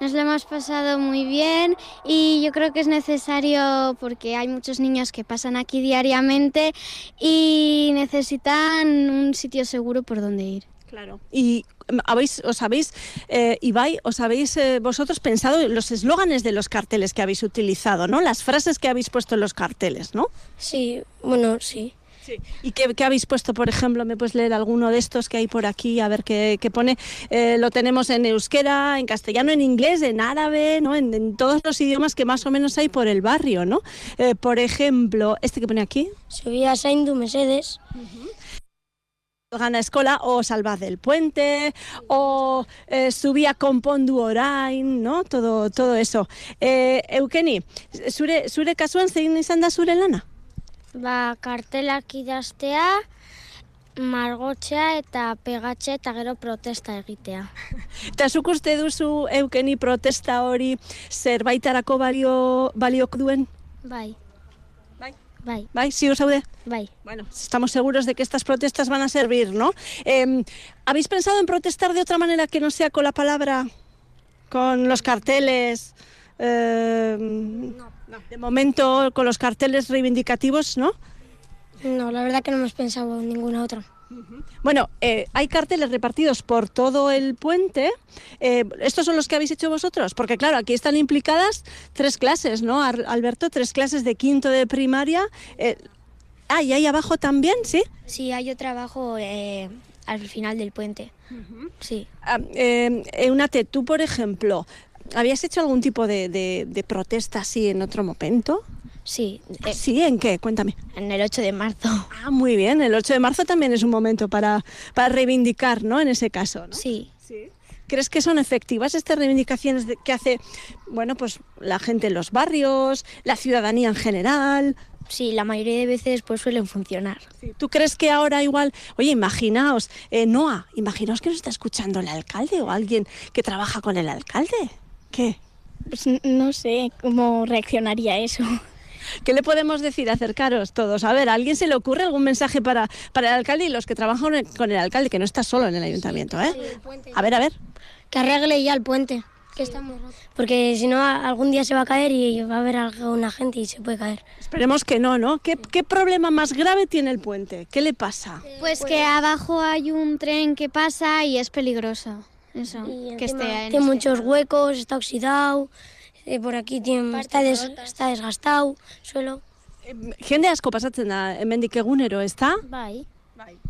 nos lo hemos pasado muy bien y yo creo que es necesario porque hay muchos niños que pasan aquí diariamente y necesitan un sitio seguro por donde ir. Claro. Y mm, habéis, os habéis, eh, Ibai, os habéis eh, vosotros pensado en los eslóganes de los carteles que habéis utilizado, ¿no? Las frases que habéis puesto en los carteles, ¿no? Sí, bueno, sí. ¿Y qué, qué habéis puesto, por ejemplo? ¿Me puedes leer alguno de estos que hay por aquí? A ver qué, qué pone. Eh, lo tenemos en euskera, en castellano, en inglés, en árabe, ¿no? En, en todos los idiomas que más o menos hay por el barrio, ¿no? Eh, por ejemplo, este que pone aquí. Subía Saindu Mercedes. Gana Escola o Salvad del Puente o eh, subía Konpondu Orain, ¿no? Todo, todo eso. Eh, Eukeni, zure, zure kasuan zein izan da zure lana? Ba, kartelak idaztea, margotzea eta pegatzea eta gero protesta egitea. Eta zuk uste duzu Eukeni protesta hori zerbaitarako balio, baliok duen? Bai. Bai. Bai. Bai, ziur zaude? Bai. Bueno, estamos seguros de que estas protestas van a servir, ¿no? Eh, ¿Habéis pensado en protestar de otra manera que no sea con la palabra, con los carteles? Eh, De momento, con los carteles reivindicativos, ¿no? No, la verdad que no hemos pensado en ninguna otra. Bueno, eh, hay carteles repartidos por todo el puente. Eh, ¿Estos son los que habéis hecho vosotros? Porque claro, aquí están implicadas tres clases, ¿no, Alberto? Tres clases de quinto de primaria. Eh, ah, y ahí abajo también, ¿sí? Sí, hay otro trabajo eh, al final del puente. Sí. Ah, Eunate, tú, por ejemplo, ¿habías hecho algún tipo de, de- de protesta así en otro momento? Sí. eh, ¿Sí? ¿En qué? Cuéntame. En el 8 de marzo. Ah, muy bien. El 8 de marzo también es un momento para, para reivindicar, ¿no? En ese caso, ¿no? Sí. ¿Crees que son efectivas estas reivindicaciones que hace, bueno, pues la gente en los barrios, la ciudadanía en general? Sí, la mayoría de veces pues suelen funcionar. ¿Tú crees que ahora igual, oye, imaginaos, eh, Noa, imaginaos que nos está escuchando el alcalde o alguien que trabaja con el alcalde? ¿Qué? Pues no sé cómo reaccionaría eso. ¿Qué le podemos decir? Acercaros todos. A ver, ¿a alguien se le ocurre algún mensaje para, para el alcalde y los que trabajan con el, alcalde, que no está solo en el ayuntamiento, ¿eh? A ver, a ver. Que arregle ya el puente, que está muy roto. Porque si no, a- algún día se va a caer y va a haber alguna gente y se puede caer. Esperemos que no, ¿no? ¿Qué, qué problema más grave tiene el puente? ¿Qué le pasa? Pues que abajo hay un tren que pasa y es peligroso. Eso, que esté en Tiene este muchos estado. huecos, está oxidado. eh, por aquí tiene, está, des- está desgastado, suelo. Jende asko pasatzen da hemendik egunero, ezta? Bai.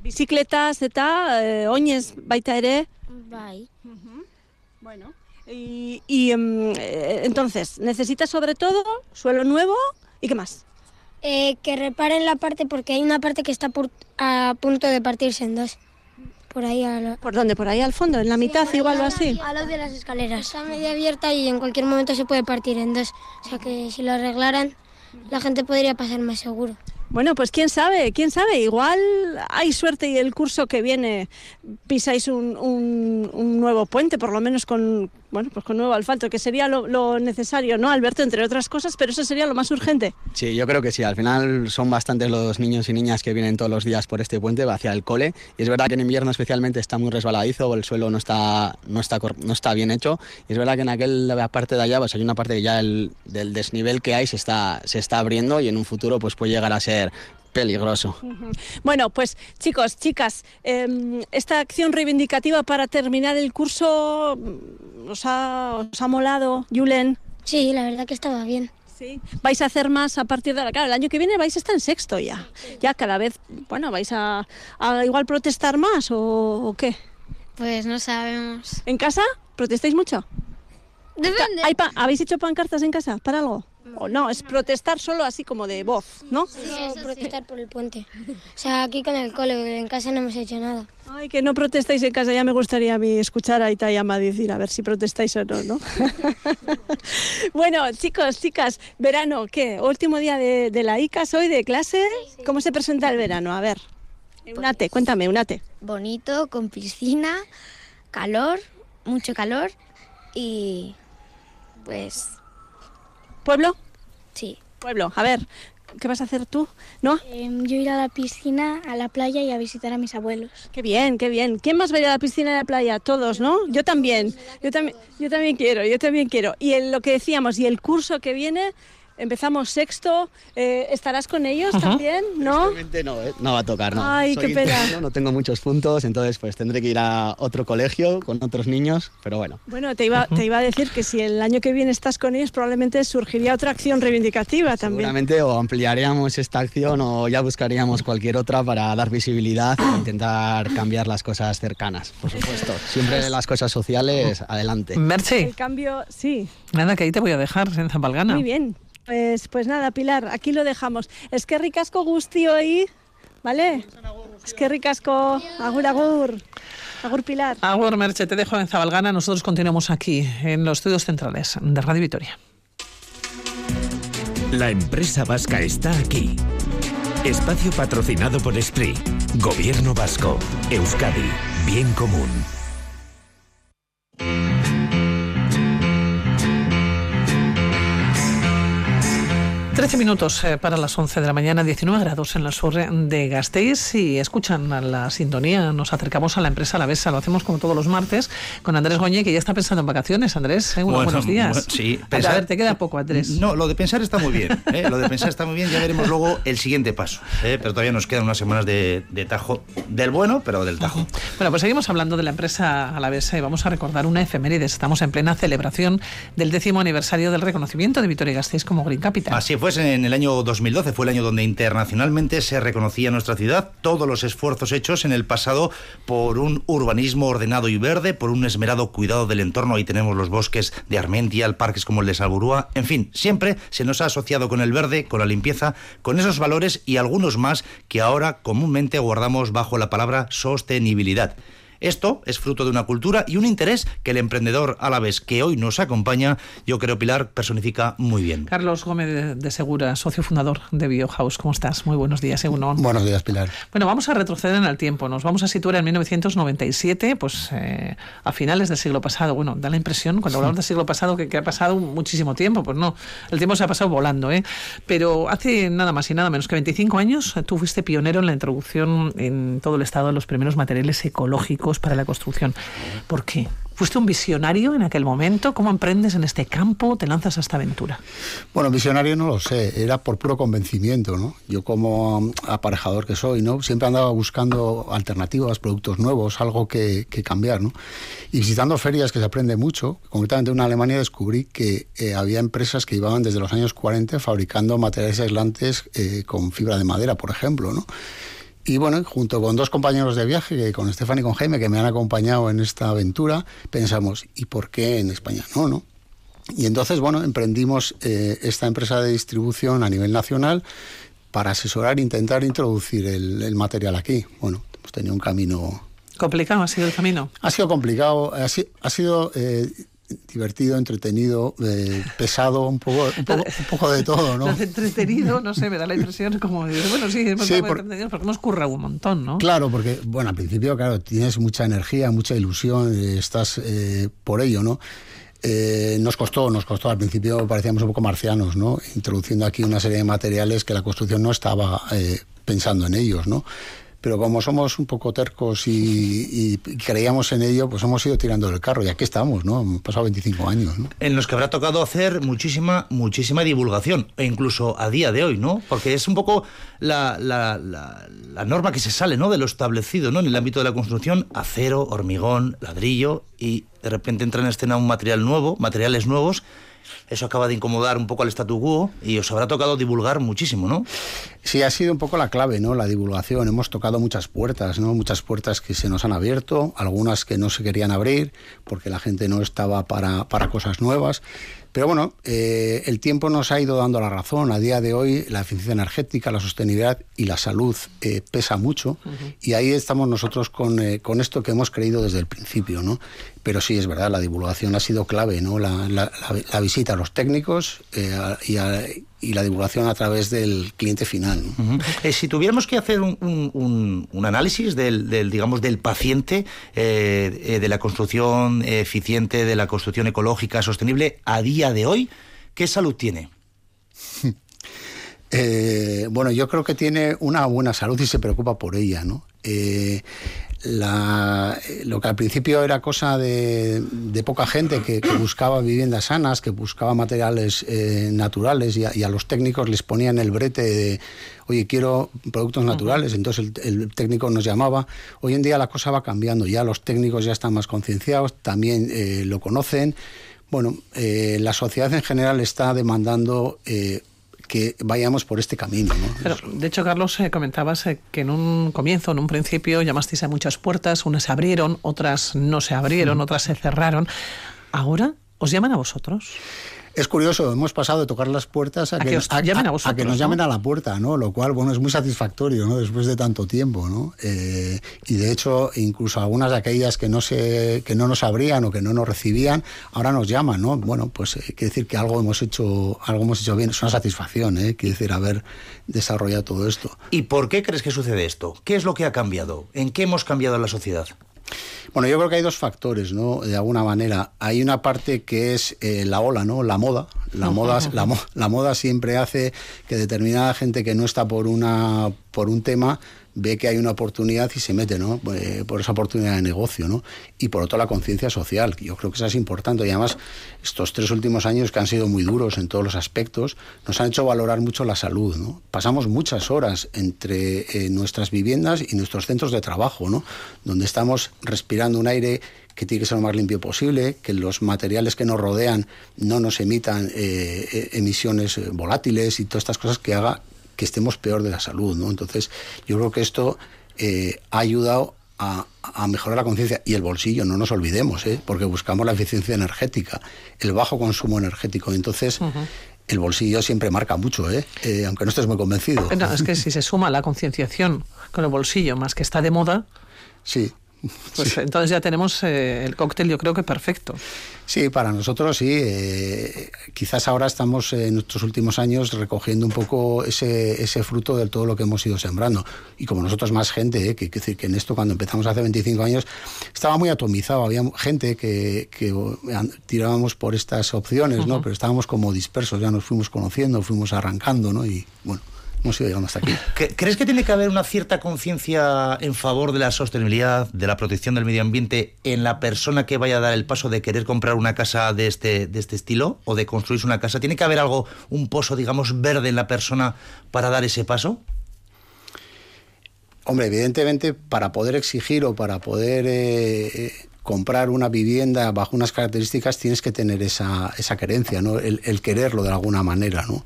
Bizikletaz eta eh, oinez baita ere. Bai. Bueno. Y, y, em, eh, entonces, necesita sobre todo suelo nuevo y qué más. Eh, que reparen la parte porque hay una parte que está por- a punto de partirse en dos. Por ahí a ¿Por dónde? ¿Por ahí al fondo? ¿En la mitad igual o así? A lo de las escaleras. Está medio abierta y en cualquier momento se puede partir en dos. O sea que si lo arreglaran, la gente podría pasar más seguro. Bueno, pues quién sabe, quién sabe. Igual hay suerte y el curso que viene pisáis un, un- un nuevo puente, por lo menos con, bueno, pues con nuevo asfalto, que sería lo, necesario, ¿no, Alberto? Entre otras cosas, pero eso sería lo más urgente. Sí, yo creo que sí. Al final son bastantes los niños y niñas que vienen todos los días por este puente hacia el cole. Y es verdad que en invierno especialmente está muy resbaladizo, el suelo no está, no está, no está bien hecho. Y es verdad que en aquella parte de allá pues hay una parte que ya el, del desnivel que hay se está, se está abriendo y en un futuro pues puede llegar a ser peligroso. Bueno, pues chicos, chicas, eh, esta acción reivindicativa para terminar el curso mm, os ha, os ha molado, Julen. Sí, la verdad que estaba bien. Sí. ¿Vais a hacer más a partir de ahora? Claro, el año que viene vais a estar en sexto ya. Ya cada vez, bueno, vais a, a igual protestar más o, o qué. Pues no sabemos. ¿En casa? ¿Protestáis mucho? Depende. ¿Hay pa- ¿Habéis hecho pancartas en casa para algo? O no, es protestar solo así como de voz, ¿no? No, protestar por el puente. O sea, aquí con el cole, en casa no hemos hecho nada. Ay, que no protestáis en casa. Ya me gustaría a mí escuchar a Itayama decir, a ver si protestáis o no, ¿no? bueno, chicos, chicas, verano, ¿qué? Último día de, de la ICAS hoy, de clase. ¿Cómo se presenta el verano? A ver, unate, cuéntame, unate. Bonito, con piscina, calor, mucho calor y pues... ¿Pueblo? Sí. Pueblo, a ver, ¿qué vas a hacer tú? ¿No? Em, yo ir a la piscina, a la playa y a visitar a mis abuelos. Qué bien, qué bien. ¿Quién más va a ir a la piscina y a la playa? Todos, ¿no? Yo también. Yo también, yo también quiero, yo también quiero. Y en lo que decíamos, y el curso que viene, empezamos sexto. eh, ¿Estarás con ellos Ajá. también? ¿No? No, ¿eh? no va a tocar, no. Ay, Soy qué pena. interno, No tengo muchos puntos, entonces pues tendré que ir a otro colegio con otros niños, pero bueno. Bueno, te iba, te iba a decir que si el año que viene estás con ellos, probablemente surgiría otra acción reivindicativa también. Seguramente o ampliaríamos esta acción o ya buscaríamos cualquier otra para dar visibilidad e intentar cambiar las cosas cercanas, por supuesto. Siempre las cosas sociales, adelante. Merche, El cambio, sí. nada, que ahí te voy a dejar en Zapalgana. Muy bien. Pues, pues nada, Pilar, aquí lo dejamos. Es que ricasco gusti hoy, ¿vale? Es que ricasco, agur, agur. Agur, Pilar. Agur, Merche, te dejo en Zabalgana. Nosotros continuamos aquí, en los estudios centrales de Radio Vitoria. La empresa vasca está aquí. Espacio patrocinado por Spri. Gobierno vasco. Euskadi. Bien común. 13 minutos eh, para las 11 de la mañana, 19 grados en el sur de Gasteiz. Y escuchan a la sintonía, nos acercamos a la empresa Alavesa. Lo hacemos como todos los martes con Andrés Goñé, que ya está pensando en vacaciones. Andrés, eh, Bueno, buenos días. bueno, sí, a pensar- ver, te queda poco, Andrés. No, lo de pensar está muy bien. ¿eh? Lo de pensar está muy bien. Ya veremos luego el siguiente paso. ¿eh? Pero todavía nos quedan unas semanas de, de tajo. Del bueno, pero del tajo. Bueno, pues seguimos hablando de la empresa Alavesa y vamos a recordar una efemérides. Estamos en plena celebración del décimo aniversario del reconocimiento de Vitoria-Gasteiz como Green Capital. Así fue en el año 2012, fue el año donde internacionalmente se reconocía nuestra ciudad, todos los esfuerzos hechos en el pasado por un urbanismo ordenado y verde, por un esmerado cuidado del entorno. Ahí tenemos los bosques de Armentia, parques como el de Salburúa. En fin, siempre se nos ha asociado con el verde, con la limpieza, con esos valores y algunos más que ahora comúnmente guardamos bajo la palabra sostenibilidad. Esto es fruto de una cultura y un interés que el emprendedor álaves que hoy nos acompaña, yo creo, Pilar, personifica muy bien. Carlos Gómez de, de Segura, socio fundador de Biohouse. ¿Cómo estás? Muy buenos días, Egunon. Buenos días, Pilar. Bueno, vamos a retroceder en el tiempo. Nos vamos a situar en 1997, pues eh, a finales del siglo pasado. Bueno, da la impresión, cuando hablamos del siglo pasado, que, que ha pasado muchísimo tiempo. Pues no, el tiempo se ha pasado volando, ¿eh? Pero hace nada más y nada menos que 25 años, eh, tú fuiste pionero en la introducción en todo el estado de los primeros materiales ecológicos para la construcción. ¿Por qué? ¿Fuiste un visionario en aquel momento? ¿Cómo emprendes en este campo? ¿Te lanzas a esta aventura? Bueno, visionario no lo sé, era por puro convencimiento, ¿no? Yo como aparejador que soy, ¿no? Siempre andaba buscando alternativas, productos nuevos, algo que, que cambiar, ¿no? Y visitando ferias que se aprende mucho, concretamente en Alemania descubrí que eh, había empresas que llevaban desde los años 40 fabricando materiales aislantes eh, con fibra de madera, por ejemplo, ¿no? Y bueno, junto con dos compañeros de viaje, que con Estefan y con Jaime, que me han acompañado en esta aventura, pensamos, ¿y por qué en España no, no? Y entonces, bueno, emprendimos eh, esta empresa de distribución a nivel nacional para asesorar e intentar introducir el, el material aquí. Bueno, hemos tenido un camino... ¿Complicado ha sido el camino? Ha sido complicado, ha, si- ha sido eh, divertido, entretenido, eh, pesado, un poco, un, poco, un poco de todo, ¿no? Entretenido, no sé, me da la impresión como, bueno, sí, hemos Sí, por- entretenidos porque hemos currado un montón, ¿no? Claro, porque, bueno, al principio, claro, tienes mucha energía, mucha ilusión, eh, estás eh, por ello, ¿no? Eh, nos costó, nos costó. Al principio parecíamos un poco marcianos, ¿no? Introduciendo aquí una serie de materiales que la construcción no estaba pensando en ellos, ¿no? Pero como somos un poco tercos y, y creíamos en ello, pues hemos ido tirando del carro y aquí estamos, ¿no? Han pasado 25 años, ¿no? En los que habrá tocado hacer muchísima, muchísima divulgación, e incluso a día de hoy, ¿no? Porque es un poco la, la- la- la norma que se sale, ¿no? De lo establecido, ¿no? En el ámbito de la construcción, acero, hormigón, ladrillo, y de repente entra en escena un material nuevo, materiales nuevos. Eso acaba de incomodar un poco al statu quo y os habrá tocado divulgar muchísimo, ¿no? Sí, ha sido un poco la clave, ¿no? La divulgación. Hemos tocado muchas puertas, ¿no? Muchas puertas que se nos han abierto, algunas que no se querían abrir porque la gente no estaba para, para cosas nuevas. Pero bueno, eh, el tiempo nos ha ido dando la razón. A día de hoy la eficiencia energética, la sostenibilidad y la salud eh, pesa mucho y ahí estamos nosotros con, eh, con esto que hemos creído desde el principio, ¿no? Pero sí, es verdad, la divulgación ha sido clave, ¿no? La, la- la- la visita a los técnicos eh, y, a- y la divulgación a través del cliente final. Eh, si tuviéramos que hacer un, un- un- un análisis del, del, digamos, del paciente, eh, eh, de la construcción eficiente, de la construcción ecológica sostenible, a día de hoy, ¿qué salud tiene? Bueno, yo creo que tiene una buena salud y se preocupa por ella, ¿no? La- eh, lo que al principio era cosa de, de poca gente que, que buscaba viviendas sanas, que buscaba materiales eh, naturales y a, y a los técnicos les ponían el brete de, oye, quiero productos naturales, entonces el, el técnico nos llamaba. Hoy en día la cosa va cambiando, ya los técnicos ya están más concienciados, también eh, lo conocen. Bueno, eh, la sociedad en general está demandando eh, que vayamos por este camino. ¿no? Pero, de hecho, Carlos, eh, comentabas eh, que en un comienzo, en un principio, llamasteis a muchas puertas, unas se abrieron, otras no se abrieron, otras se cerraron. Ahora, ¿os llaman a vosotros? Es curioso, hemos pasado de tocar las puertas a, A que, que nos- os llamen a vosotros, que nos ¿no? llamen a la puerta, ¿no? Lo cual, bueno, es muy satisfactorio, ¿no? Después de tanto tiempo, ¿no? Eh, y de hecho, incluso algunas de aquellas que no se, que no nos abrían o que no nos recibían, ahora nos llaman, ¿no? Bueno, pues eh, quiere decir que algo hemos hecho, algo hemos hecho bien. Es una satisfacción, ¿eh? Quiere decir haber desarrollado todo esto. ¿Y por qué crees que sucede esto? ¿Qué es lo que ha cambiado? ¿En qué hemos cambiado en la sociedad? Bueno, yo creo que hay dos factores, ¿no? De alguna manera. Hay una parte que es eh, la ola, ¿no? La moda. La moda, la, la moda siempre hace que determinada gente que no está por una por un tema ve que hay una oportunidad y se mete, ¿no? Eh, por esa oportunidad de negocio, ¿no? Y por otro la conciencia social. Yo creo que eso es importante. Y además estos tres últimos años que han sido muy duros en todos los aspectos nos han hecho valorar mucho la salud, ¿no? Pasamos muchas horas entre eh, nuestras viviendas y nuestros centros de trabajo, ¿no? Donde estamos respirando un aire que tiene que ser lo más limpio posible, que los materiales que nos rodean no nos emitan eh, emisiones volátiles y todas estas cosas que haga que estemos peor de la salud, ¿no? Entonces, yo creo que esto eh, ha ayudado a, a mejorar la conciencia y el bolsillo, no nos olvidemos, ¿eh? porque buscamos la eficiencia energética, el bajo consumo energético. Entonces, el bolsillo siempre marca mucho, ¿eh? Eh, aunque no estés muy convencido. No, es que si se suma la concienciación con el bolsillo, más que está de moda, Sí. pues entonces ya tenemos eh, el cóctel, yo creo que perfecto. Sí, para nosotros sí. eh, quizás ahora estamos eh, en nuestros últimos años recogiendo un poco ese, ese fruto de todo lo que hemos ido sembrando. Y como nosotros más gente, eh, que, que decir que en esto cuando empezamos hace 25 años estaba muy atomizado. Había gente que, que tirábamos por estas opciones, ¿no? Pero estábamos como dispersos, ya nos fuimos conociendo, fuimos arrancando, ¿no? Y bueno, hemos ido llegando hasta aquí. ¿Cre- ¿Crees que tiene que haber una cierta conciencia en favor de la sostenibilidad, de la protección del medio ambiente en la persona que vaya a dar el paso de querer comprar una casa de este, de este estilo o de construirse una casa? ¿Tiene que haber algo, un pozo, digamos, verde en la persona para dar ese paso? Hombre, evidentemente, para poder exigir o para poder eh, eh, comprar una vivienda bajo unas características, tienes que tener esa, esa querencia, ¿no? El, el quererlo de alguna manera, ¿no?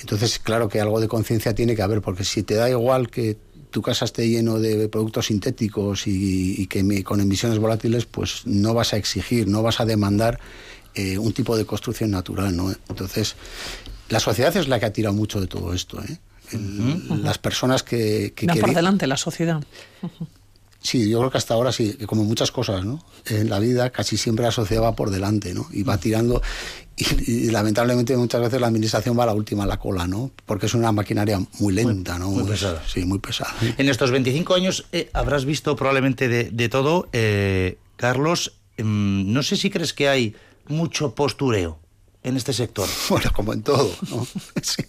Entonces, claro que algo de conciencia tiene que haber, porque si te da igual que tu casa esté lleno de productos sintéticos y, y que me- con emisiones volátiles, pues no vas a exigir, no vas a demandar eh, un tipo de construcción natural, ¿no? Entonces, la sociedad es la que ha tirado mucho de todo esto, ¿eh? El- Las personas que... que por delante la sociedad. Sí, yo creo que hasta ahora sí, que como muchas cosas, ¿no? En la vida casi siempre la sociedad va por delante, ¿no? Y va tirando y, y lamentablemente muchas veces la administración va a la última a la cola, ¿no? Porque es una maquinaria muy lenta, ¿no? muy Es- pesada. Sí, muy pesada. En estos 25 años eh, habrás visto probablemente de, de todo. Eh, Carlos, mm, no sé si crees que hay mucho postureo en este sector. Bueno, como en todo, ¿no? Sí.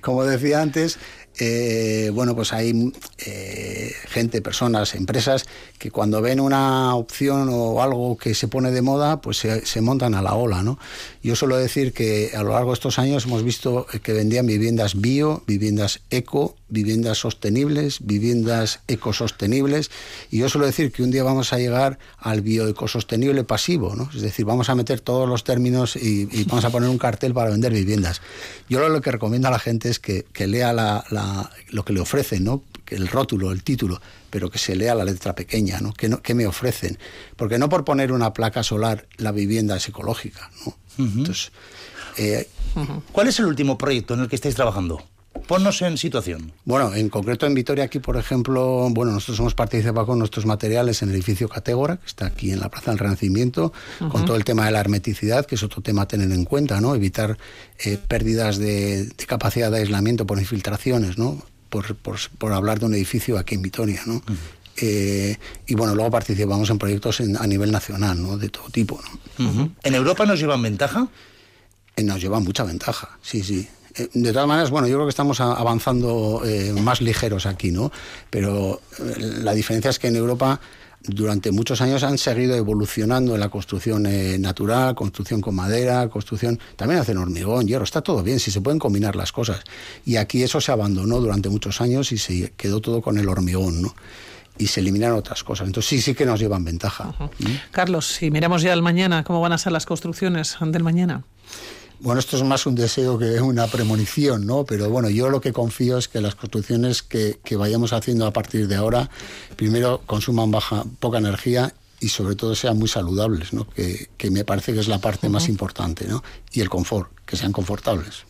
Como decía antes, eh, bueno, pues hay eh, gente, personas, empresas que cuando ven una opción o algo que se pone de moda, pues se, se montan a la ola, ¿no? Yo suelo decir que a lo largo de estos años hemos visto que vendían viviendas bio, viviendas eco, viviendas sostenibles, viviendas ecosostenibles, y yo suelo decir que un día vamos a llegar al bioecosostenible pasivo, ¿no? Es decir, vamos a meter todos los términos y, y vamos a poner un cartel para vender viviendas. Yo lo que recomiendo a la gente es que, que lea la- la- lo que le ofrecen, ¿no? que el rótulo, el título, pero que se lea la letra pequeña, ¿no? ¿Qué, no- qué me ofrecen? Porque no por poner una placa solar la vivienda es ecológica, ¿no? Entonces, eh, ¿Cuál es el último proyecto en el que estáis trabajando? Ponnos en situación. Bueno, en concreto en Vitoria aquí, por ejemplo, bueno, nosotros hemos participado con nuestros materiales en el edificio Catégora, que está aquí en la Plaza del Renacimiento, con todo el tema de la hermeticidad, que es otro tema a tener en cuenta, ¿no? Evitar eh, pérdidas de, de capacidad de aislamiento por infiltraciones, ¿no? Por, por, por hablar de un edificio aquí en Vitoria, ¿no? Eh, y bueno, luego participamos en proyectos en- a nivel nacional, ¿no? De todo tipo, ¿no? ¿En Europa nos llevan ventaja? Eh, Nos lleva mucha ventaja, sí, sí. Eh, De todas maneras, bueno, yo creo que estamos avanzando eh, más ligeros aquí, ¿no? Pero eh, la diferencia es que en Europa durante muchos años han seguido evolucionando en la construcción eh, natural, construcción con madera, construcción, también hacen hormigón, hierro, está todo bien, si se pueden combinar las cosas. Y aquí eso se abandonó durante muchos años y se quedó todo con el hormigón, ¿no? Y se eliminaron otras cosas. Entonces sí, sí que nos llevan ventaja. Carlos, si miramos ya al mañana, ¿cómo van a ser las construcciones del mañana? Bueno, esto es más un deseo que una premonición, ¿no? Pero bueno, yo lo que confío es que las construcciones que, que vayamos haciendo a partir de ahora, primero consuman baja, poca energía y sobre todo sean muy saludables, ¿no? Que, que me parece que es la parte más importante, ¿no? Y el confort, que sean confortables.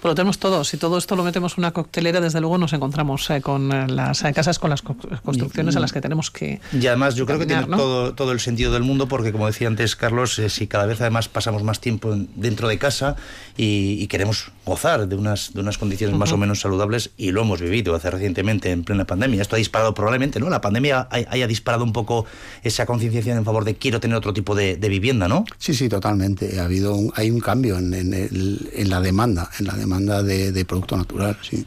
Pues lo tenemos todo. Si todo esto lo metemos en una coctelera, desde luego nos encontramos eh, con eh, las eh, casas, con las co- construcciones a las que tenemos que. Y además yo creo que tiene todo, todo el sentido del mundo porque, como decía antes Carlos, eh, si cada vez además pasamos más tiempo en- dentro de casa y, y queremos gozar de unas, de unas condiciones más o menos saludables, y lo hemos vivido hace recientemente en plena pandemia, esto ha disparado probablemente, ¿no? La pandemia hay- haya disparado un poco esa concienciación en favor de quiero tener otro tipo de, de vivienda, ¿no? Sí, sí, totalmente. Ha habido un- hay un cambio en, en el- en la demanda, en la demanda de, de producto natural, sí.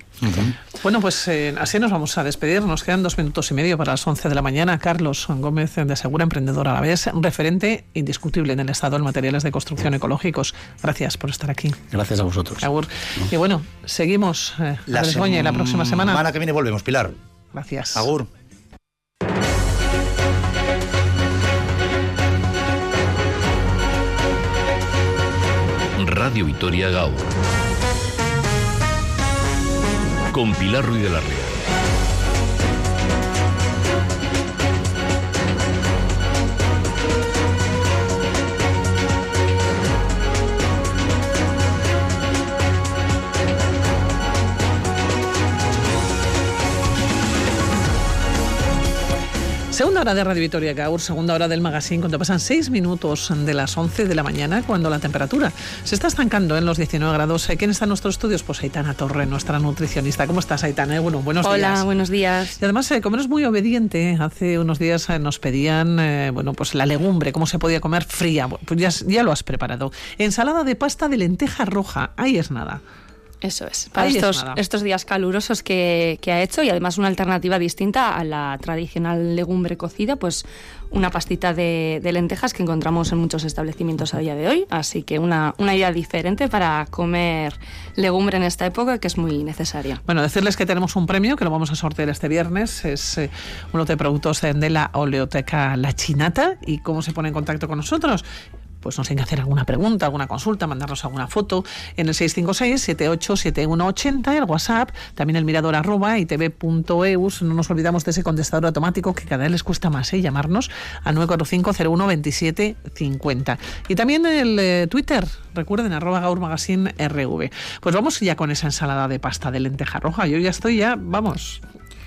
Bueno, pues eh, así nos vamos a despedir. Nos quedan dos minutos y medio para las 11 de la mañana. Carlos Gómez de Segura, emprendedor a la vez, referente indiscutible en el Estado en materiales de construcción ecológicos. Gracias por estar aquí. Gracias a vosotros. Agur. Y bueno, seguimos eh, La la próxima semana. semana que viene volvemos, Pilar. Gracias. Agur. Radio Vitoria Gaur. Con Pilar Ruiz de la Rea. Segunda hora de Radio Vitoria Gaur, segunda hora del magazine, cuando pasan seis minutos de las 11 de la mañana, cuando la temperatura se está estancando en los 19 grados. Eh, ¿Quién está en nuestros estudios? Pues Aitana Torre, nuestra nutricionista. ¿Cómo estás, Aitana? Eh, Bueno, buenos Hola, días. buenos días. Y además, eh, como eres muy obediente, hace unos días eh, nos pedían, eh, bueno, pues la legumbre, cómo se podía comer fría. Pues ya, ya lo has preparado. Ensalada de pasta de lenteja roja. Ahí es nada. Eso es, para estos, estos días calurosos que, que ha hecho y además una alternativa distinta a la tradicional legumbre cocida, pues una pastita de, de lentejas que encontramos en muchos establecimientos a día de hoy. Así que una, una idea diferente para comer legumbre en esta época que es muy necesaria. Bueno, decirles que tenemos un premio que lo vamos a sortear este viernes. Es eh, uno de productos de la oleoteca La Chinata. ¿Y cómo se pone en contacto con nosotros? Pues nos tienen que hacer alguna pregunta, alguna consulta, mandarnos alguna foto en el 656-787180, el WhatsApp, también el mirador arroba itv.eus. No nos olvidamos de ese contestador automático que cada vez les cuesta más ¿eh? llamarnos al 945-012750. Y también el eh, Twitter, recuerden, arroba Gaur Magazine RV. Pues vamos ya con esa ensalada de pasta de lenteja roja. Yo ya estoy ya, vamos,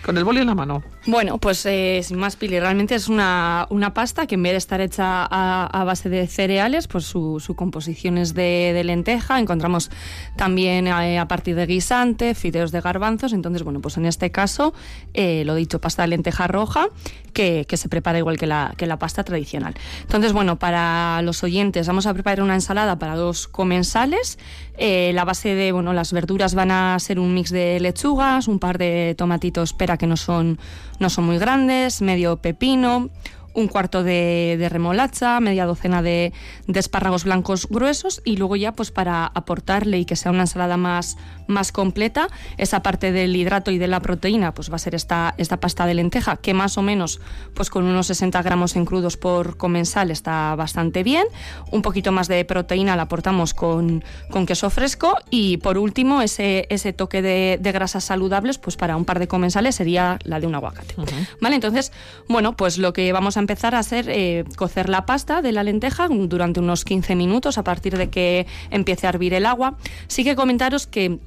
con el boli en la mano. Bueno, pues eh, sin más, Pili, realmente es una, una pasta que en vez de estar hecha a, a base de cereales, pues su, su composición es de, lenteja. Encontramos también eh, a partir de guisante, fideos de garbanzos. Entonces, bueno, pues en este caso, eh, lo dicho, pasta de lenteja roja, que, que se prepara igual que la, que la pasta tradicional. Entonces, bueno, para los oyentes, vamos a preparar una ensalada para dos comensales. Eh, la base de, bueno, las verduras van a ser un mix de lechugas, un par de tomatitos pera que no son, no son muy grandes, medio pepino, un cuarto de, de remolacha, media docena de, de espárragos blancos gruesos y luego ya pues para aportarle y que sea una ensalada más, más completa, esa parte del hidrato y de la proteína pues va a ser esta, esta pasta de lenteja que más o menos pues con unos 60 gramos en crudos por comensal está bastante bien. Un poquito más de proteína la aportamos con, con queso fresco y por último ese, ese toque de, de grasas saludables pues para un par de comensales sería la de un aguacate. ¿Vale? Entonces, bueno, pues lo que vamos a empezar a hacer, eh, cocer la pasta de la lenteja durante unos 15 minutos a partir de que empiece a hervir el agua. Sí que comentaros que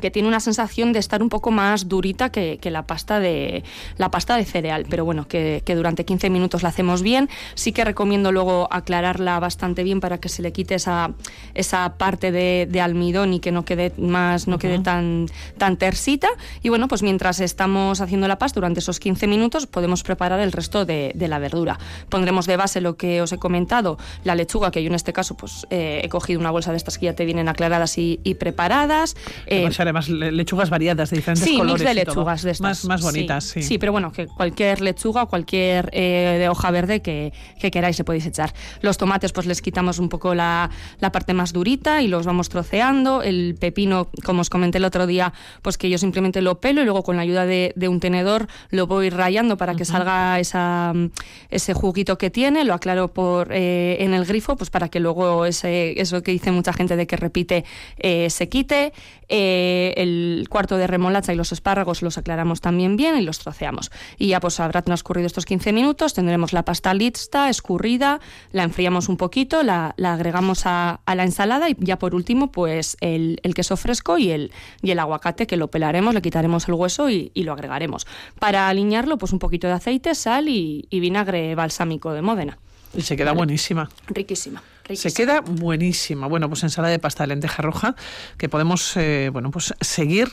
que tiene una sensación de estar un poco más durita que, que la pasta de la pasta de cereal, pero bueno, que, que, durante 15 minutos la hacemos bien. Sí que recomiendo luego aclararla bastante bien para que se le quite esa, esa parte de, de almidón y que no quede más, no uh -huh. quede tan, tan tersita. Y bueno, pues mientras estamos haciendo la pasta durante esos 15 minutos, podemos preparar el resto de, de la verdura. Pondremos de base lo que os he comentado, la lechuga, que yo en este caso pues eh, he cogido una bolsa de estas que ya te vienen aclaradas y, y preparadas. Eh, además lechugas variadas de diferentes sí, colores. mix de lechugas de estas. Más, más bonitas, sí. sí. sí. pero bueno, que cualquier lechuga o cualquier eh, de hoja verde que, que, queráis se podéis echar. Los tomates, pues les quitamos un poco la, la, parte más durita y los vamos troceando. El pepino, como os comenté el otro día, pues que yo simplemente lo pelo y luego con la ayuda de, de un tenedor lo voy rayando para que uh -huh. salga esa, ese juguito que tiene. Lo aclaro por eh, en el grifo, pues para que luego ese, eso que dice mucha gente de que repite eh, se quite. Eh, el cuarto de remolacha y los espárragos los aclaramos también bien y los troceamos. Y ya pues habrá transcurrido estos 15 minutos, tendremos la pasta lista, escurrida, la enfriamos un poquito, la, la agregamos a, a, la ensalada y ya por último pues el, el, queso fresco y el, y el aguacate que lo pelaremos, le quitaremos el hueso y, y lo agregaremos. Para alinearlo pues un poquito de aceite, sal y, y vinagre balsámico de Módena. Y se queda vale. buenísima. Riquísima. Se queda buenísima. Bueno, pues ensalada de pasta de lenteja roja que podemos, eh, bueno, pues seguir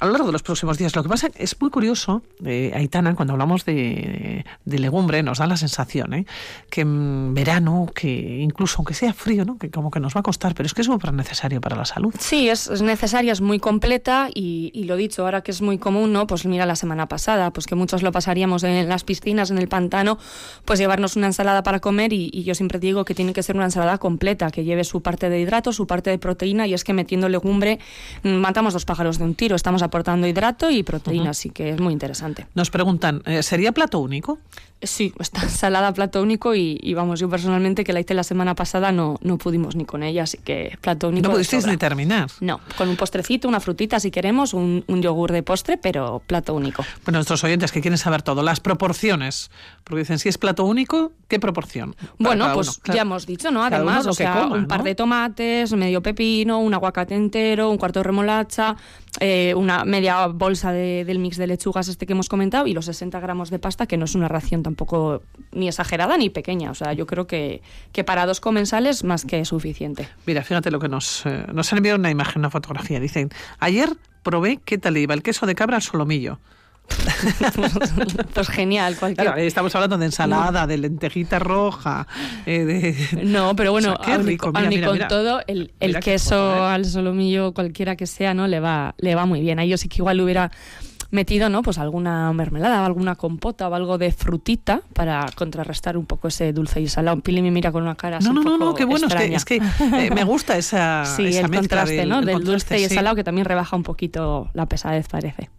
a lo largo de los próximos días. Lo que pasa es muy curioso, eh, Aitana, cuando hablamos de, de, legumbre, nos da la sensación ¿eh? que en verano, que incluso aunque sea frío, ¿no? que como que nos va a costar, pero es que es súper necesario para la salud. Sí, es, es necesaria, es muy completa y, lo dicho, ahora que es muy común, ¿no? pues mira la semana pasada, pues que muchos lo pasaríamos en las piscinas, en el pantano, pues llevarnos una ensalada para comer y, yo siempre digo que tiene que ser una ensalada completa, que lleve su parte de hidrato, su parte de proteína y es que metiendo legumbre mm, matamos dos pájaros de un tiro, estamos aportando hidrato y proteína, uh -huh. así que es muy interesante. Nos preguntan, eh, ¿sería plato único? Sí, está ensalada plato único y, y, vamos, yo personalmente que la hice la semana pasada no, no pudimos ni con ella, así que plato único. No pudisteis ni terminar. No, con un postrecito, una frutita si queremos, un, un, yogur de postre, pero plato único. Bueno, nuestros oyentes que quieren saber todo, las proporciones, porque dicen, si es plato único, ¿qué proporción? Bueno, pues uno, claro. ya hemos dicho, ¿no? Además, o sea, coma, un par ¿no? de tomates, medio pepino, un aguacate entero, un cuarto de remolacha, eh, una media bolsa de, del mix de lechugas este que hemos comentado y los 60 gramos de pasta, que no es una ración tampoco ni exagerada ni pequeña. O sea, yo creo que, que para dos comensales más que suficiente. Mira, fíjate lo que nos, eh, nos han enviado una imagen, una fotografía. Dicen, ayer probé qué tal iba el queso de cabra al solomillo. pues genial. Cualquier... Claro, estamos hablando de ensalada, de lentejita roja. Eh, de... No, pero bueno, o sea, aun, rico. Mira, mira, con mira. todo, el, el queso al solomillo, cualquiera que sea, no le va, le va muy bien. Ahí yo sí que igual hubiera metido, ¿no? Pues alguna mermelada, alguna compota o algo de frutita para contrarrestar un poco ese dulce y salado. Pili me mira con una cara así no, no, un poco no, no, qué bueno, extraña. es que, es que eh, me gusta esa, sí, esa el contraste, del, ¿no? el del contraste, dulce y el salado que también rebaja un poquito la pesadez, parece.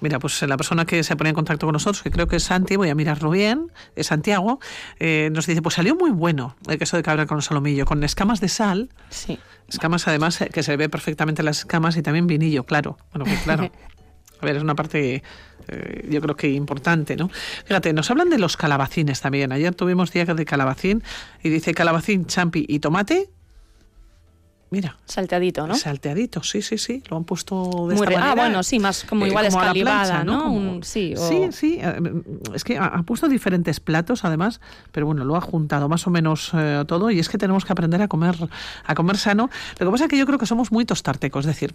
Mira, pues la persona que se pone en contacto con nosotros, que creo que es Santi, voy a mirarlo bien, es Santiago, eh, nos dice, pues salió muy bueno el queso de cabra con solomillo, con escamas de sal. Sí. Escamas además eh, que se ve perfectamente las escamas y también vinillo, claro. Bueno, pues claro. A ver, es una parte eh, yo creo que importante, ¿no? Fíjate, nos hablan de los calabacines también. Ayer tuvimos día de calabacín y dice calabacín, champi y tomate. Mira. Salteadito, ¿no? Salteadito, sí, sí, sí. Lo han puesto de Muy esta re... manera. Ah, bueno, sí, más como igual eh, como escalivada, plancha, ¿no? Como... Sí, o... sí, sí. Es que ha, ha, puesto diferentes platos, además, pero bueno, lo ha juntado más o menos eh, todo y es que tenemos que aprender a comer, a comer sano. Lo que pasa es que yo creo que somos muy tostartecos, es decir,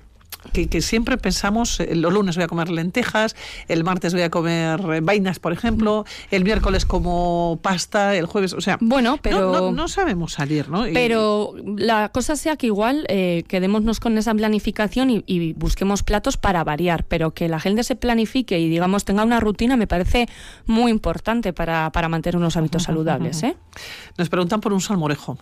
que, que siempre pensamos, eh, los lunes voy a comer lentejas, el martes voy a comer eh, vainas, por ejemplo, el miércoles como pasta, el jueves, o sea, bueno, pero no, no, no sabemos salir, ¿no? Y- Pero la cosa sea que igual eh, quedémonos con esa planificación y, y busquemos platos para variar, pero que la gente se planifique y digamos tenga una rutina me parece muy importante para, para mantener unos hábitos saludables. ¿eh? Nos preguntan por un salmorejo.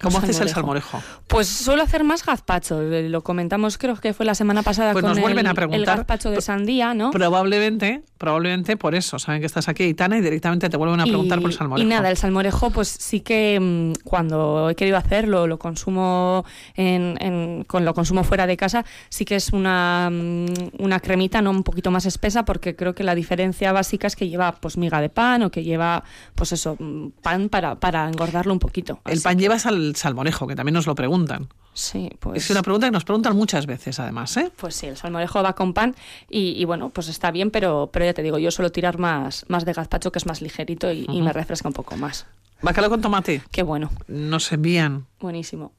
¿Cómo Un haces el salmorejo. Pues suelo hacer más gazpacho, eh, lo comentamos creo que fue la semana pasada Pues con nos vuelven el, a preguntar. el gazpacho de sandía, ¿no? Probablemente, probablemente por eso. Saben que estás aquí, Aitana, y directamente te vuelven a preguntar y, por el salmorejo. y nada, el salmorejo, pues sí que mm, cuando he querido hacerlo, lo consumo en, en- con lo consumo fuera de casa, sí que es una, mm, una cremita no un poquito más espesa, porque creo que la diferencia básica es que lleva pues miga de pan o que lleva pues eso, mm, pan para, para engordarlo un poquito. El pan lleva sal, salmorejo, que también nos lo preguntan. Sí, pues. Es una pregunta que nos preguntan muchas veces, además, ¿eh? Pues sí, el salmorejo va con pan y, y bueno, pues está bien, pero, pero ya te digo, yo suelo tirar más, más de gazpacho, que es más ligerito y, me refresca un poco más. Bacalao con tomate. Qué bueno. Nos envían. Buenísimo.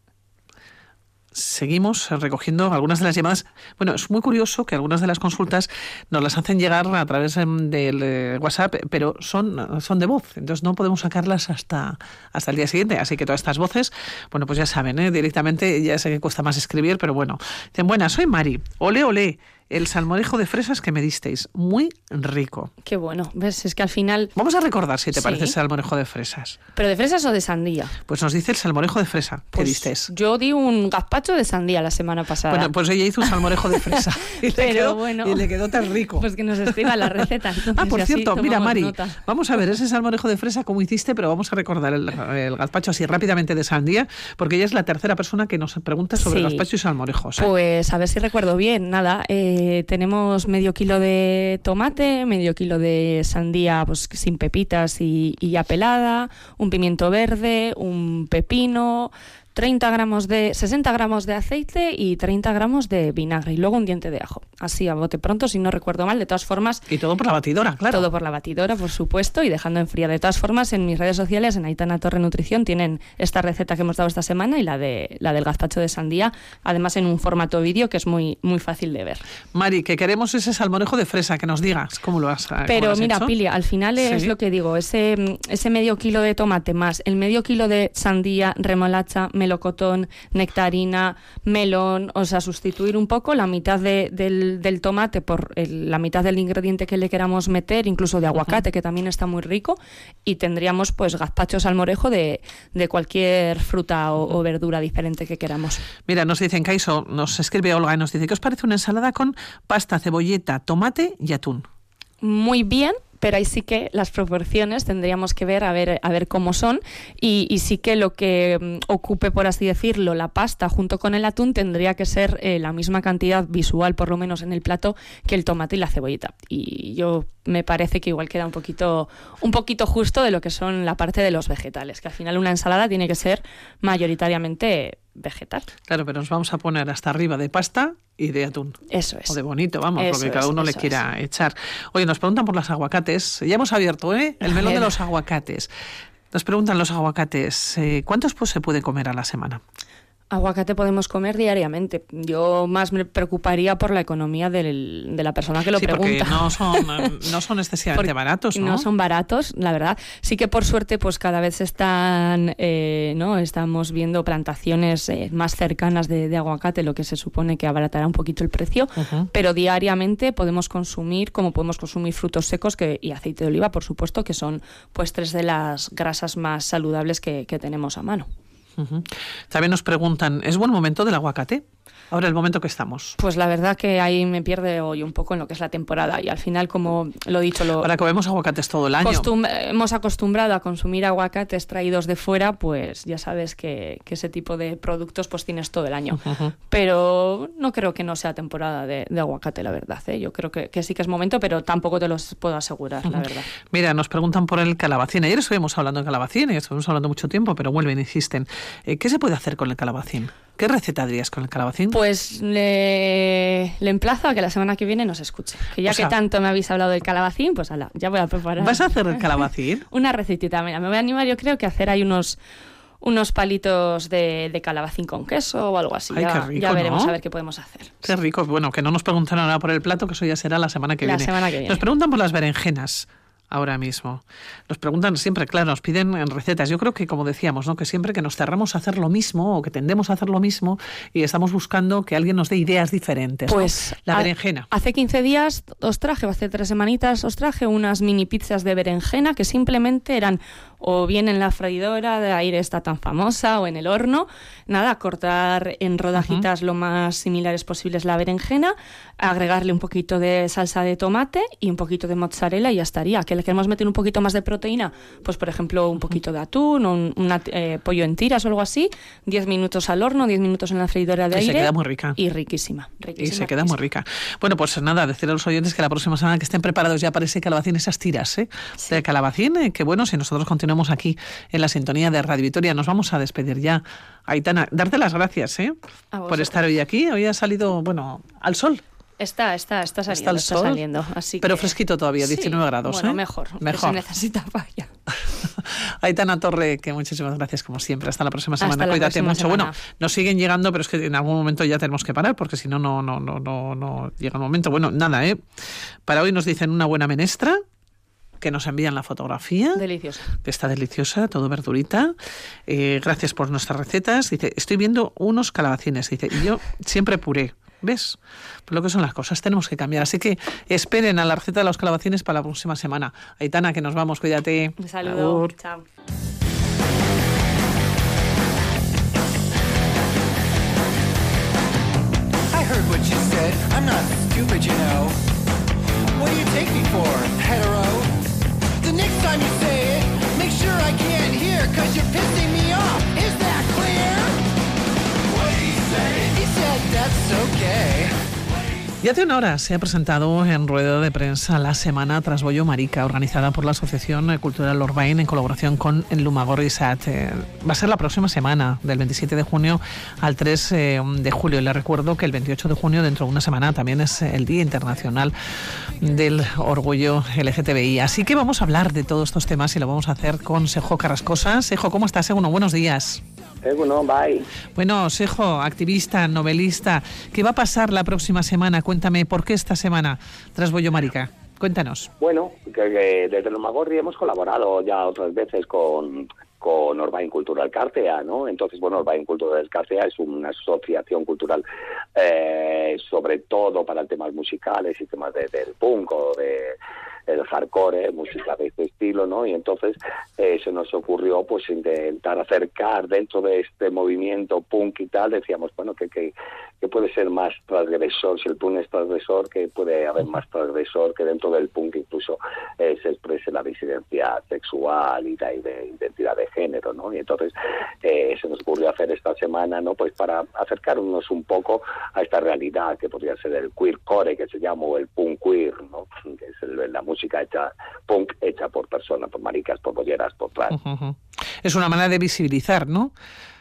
Seguimos recogiendo algunas de las llamadas. Bueno, es muy curioso que algunas de las consultas nos las hacen llegar a través em, del eh, WhatsApp, pero son, son de voz, entonces no podemos sacarlas hasta, hasta el día siguiente. Así que todas estas voces, bueno, pues ya saben, ¿eh? directamente, ya sé que cuesta más escribir, pero bueno. Dicen, buenas, soy Mari. Ole, ole, el salmorejo de fresas que me disteis. Muy rico. Qué bueno. ¿Ves? Es que al final. Vamos a recordar si te Sí. parece el salmorejo de fresas. ¿Pero de fresas o de sandía? Pues nos dice el salmorejo de fresa que Pues disteis. Yo di un gazpacho de sandía la semana pasada. Bueno, pues ella hizo un salmorejo de fresa. Y le Pero quedó- bueno. Y le quedó tan rico. Pues que nos escriba la receta. entonces, Ah, por cierto, mira, Mari, nota. vamos a ver ese salmorejo de fresa como hiciste, pero vamos a recordar el, el gazpacho así rápidamente de sandía, porque ella es la tercera persona que nos pregunta sobre Sí. gazpacho y salmorejos. ¿eh? Pues a ver si recuerdo bien. Nada, eh, tenemos medio kilo de tomate, medio kilo de sandía pues sin pepitas y, y ya pelada, un pimiento verde, un pepino, 30 gramos de 60 gramos de aceite y 30 gramos de vinagre y luego un diente de ajo. Así a bote pronto, si no recuerdo mal. De todas formas. Y todo por la batidora, claro. Todo por la batidora, por supuesto, y dejando enfriar. De todas formas, en mis redes sociales, en Aitana Torre Nutrición, tienen esta receta que hemos dado esta semana y la de la del gazpacho de sandía, además en un formato vídeo que es muy, muy fácil de ver. Mari, que queremos ese salmorejo de fresa, que nos digas cómo lo has cómo lo Pero has mira, hecho. Pilia, al final es lo que digo, ese, ese medio kilo de tomate más el medio kilo de sandía, remolacha, melocotón, nectarina, melón, o sea, sustituir un poco la mitad de- del, del tomate por el- la mitad del ingrediente que le queramos meter, incluso de aguacate, que también está muy rico, y tendríamos pues gazpacho salmorejo de, de cualquier fruta o, o verdura diferente que queramos. Mira, nos dicen, Caiso, nos escribe Olga y nos dice, ¿qué os parece una ensalada con pasta, cebolleta, tomate y atún? muy bien, pero ahí sí que las proporciones tendríamos que ver a ver, a ver cómo son y, sí que lo que mm, ocupe, por así decirlo, la pasta junto con el atún tendría que ser eh, la misma cantidad visual, por lo menos en el plato, que el tomate y la cebolleta. Y yo me parece que igual queda un poquito, un poquito justo de lo que son la parte de los vegetales, que al final una ensalada tiene que ser mayoritariamente vegetal. Claro, pero nos vamos a poner hasta arriba de pasta y de atún. Eso es. O de bonito, vamos, Eso lo que cada uno le quiera echar. Oye, nos preguntan por los aguacates. Ya hemos abierto, ¿eh? El melón de los aguacates. Nos preguntan los aguacates, eh, ¿cuántos pues, se puede comer a la semana? Aguacate podemos comer diariamente. Yo más me preocuparía por la economía del- de la persona que lo sí, porque pregunta. no son, no son excesivamente Porque baratos, ¿no? No son baratos, la verdad. Sí que por suerte, pues cada vez están, eh, ¿no? Estamos viendo plantaciones eh, más cercanas de, de aguacate, lo que se supone que abaratará un poquito el precio. Pero diariamente podemos consumir, como podemos consumir frutos secos que, y aceite de oliva, por supuesto, que son pues tres de las grasas más saludables que, que tenemos a mano. También nos preguntan, ¿es buen momento del aguacate? Ahora el momento que estamos. Pues la verdad que ahí me pierde hoy un poco en lo que es la temporada y al final, como lo he dicho, lo, Ahora comemos aguacates todo el año. hemos acostumbrado a consumir aguacates traídos de fuera, pues ya sabes que, que ese tipo de productos pues tienes todo el año. Pero no creo que no sea temporada de, de aguacate, la verdad. ¿eh? Yo creo que, que sí que es momento, pero tampoco te los puedo asegurar, la verdad. Mira, nos preguntan por el calabacín. Ayer estuvimos hablando de calabacín y estuvimos hablando mucho tiempo, pero vuelven, insisten. Eh, ¿Qué se puede hacer con el calabacín? ¿Qué receta darías con el calabacín? Pues le, le emplazo a que la semana que viene nos escuche. Que ya O sea- que tanto me habéis hablado del calabacín, pues ala, ya voy a preparar. ¿Vas a hacer el calabacín? Una recetita, mira, me voy a animar yo creo que a hacer ahí unos unos palitos de, de calabacín con queso o algo así. Ay, ya, qué rico, ya veremos ¿no? a ver qué podemos hacer. Qué rico. Bueno, que no nos pregunten ahora por el plato, que eso ya será la semana que La viene. semana que viene. Nos preguntan por las berenjenas ahora mismo. Nos preguntan siempre, claro, nos piden en recetas. Yo creo que, como decíamos, ¿no? que siempre que nos cerramos a hacer lo mismo o que tendemos a hacer lo mismo y estamos buscando que alguien nos dé ideas diferentes. ¿no? Pues la berenjena. Hace 15 días os traje, o hace tres semanitas, os traje unas mini pizzas de berenjena que simplemente eran o bien en la freidora de aire está tan famosa o en el horno. Nada, cortar en rodajitas lo más similares posibles la berenjena, agregarle un poquito de salsa de tomate y un poquito de mozzarella y ya estaría. Que le queremos meter un poquito más de proteína, pues por ejemplo un poquito de atún o un una, eh, pollo en tiras o algo así. 10 minutos al horno, 10 minutos en la freidora de Y se aire. queda muy rica. Y riquísima. Y riquísima, se queda muy rica. Bueno, pues nada, decir a los oyentes que la próxima semana que estén preparados ya para ese calabacín, esas tiras ¿eh? de calabacín, eh, que bueno, si nosotros continuamos aquí en la sintonía de Radio Vitoria, nos vamos a despedir ya. Aitana, darte las gracias ¿eh? Por estar hoy aquí. Hoy ha salido, bueno, al sol. Está, está, está saliendo, el está sol, saliendo. Así pero que- fresquito todavía, Sí, 19 grados. Bueno, ¿eh? mejor. que Mejor. Se necesita vaya. Aitana Torre, que muchísimas gracias como siempre. Hasta la próxima semana. la Cuídate próxima mucho. semana. Bueno, nos siguen llegando, pero es que en algún momento ya tenemos que parar, porque si no, no, no, no, no, no llega el momento. Bueno, nada, ¿eh? Para hoy nos dicen una buena menestra, que nos envían la fotografía. Deliciosa. Que está deliciosa, todo verdurita. Eh, gracias por nuestras recetas. Dice, estoy viendo unos calabacines. Dice, y yo siempre puré. ¿Ves? Por lo que son las cosas, tenemos que cambiar. Así que esperen a la receta de los calabacines para la próxima semana. Aitana, que nos vamos, cuídate. Un saludo. Agur. Chao. I heard what you said. I'm not stupid, you know. What do you take me for, hetero? Cause you're pissing me off. Is that clear? What did he say? He said that's okay. Y hace una hora se ha presentado en rueda de prensa la Semana Trasbollo Marica, organizada por la Asociación Cultural Orbain en colaboración con el Lumagorri SAT. Eh, Va a ser la próxima semana, del 27 de junio al 3 eh, de julio. Y le recuerdo que el 28 de junio, dentro de una semana, también es el Día Internacional del Orgullo LGTBI. Así que vamos a hablar de todos estos temas y lo vamos a hacer con Sejo Carrascosa. Sejo, ¿cómo estás? Segundo, buenos días. Bueno, bye. Bueno, Sejo, activista, novelista, ¿qué va a pasar la próxima semana? Cuéntame, ¿por qué esta semana tras Bollo Marica? Cuéntanos. Bueno, que, que desde Lomagorri hemos colaborado ya otras veces con, con Orbain Cultural Cartea, ¿no? Entonces, bueno, Orbain Cultural Cartea es una asociación cultural eh, sobre todo para temas musicales y temas de- del punk o de el hardcore, música de este estilo, ¿no? Y entonces eh, se nos ocurrió pues intentar acercar dentro de este movimiento punk y tal, decíamos, bueno, que, que, que puede ser más transgresor, si el punk es transgresor, que puede haber más transgresor, que dentro del punk incluso eh, se exprese la disidencia sexual y la ide- identidad de género, ¿no? Y entonces eh, se nos ocurrió hacer esta semana, ¿no? Pues para acercarnos un poco a esta realidad que podría ser el queercore, que se llama, o el punk queer, ¿no? Que es el- la música hecha, punk hecha por personas, por maricas, por bolleras, por trans. Ujú, ujú. Es una manera de visibilizar, ¿no?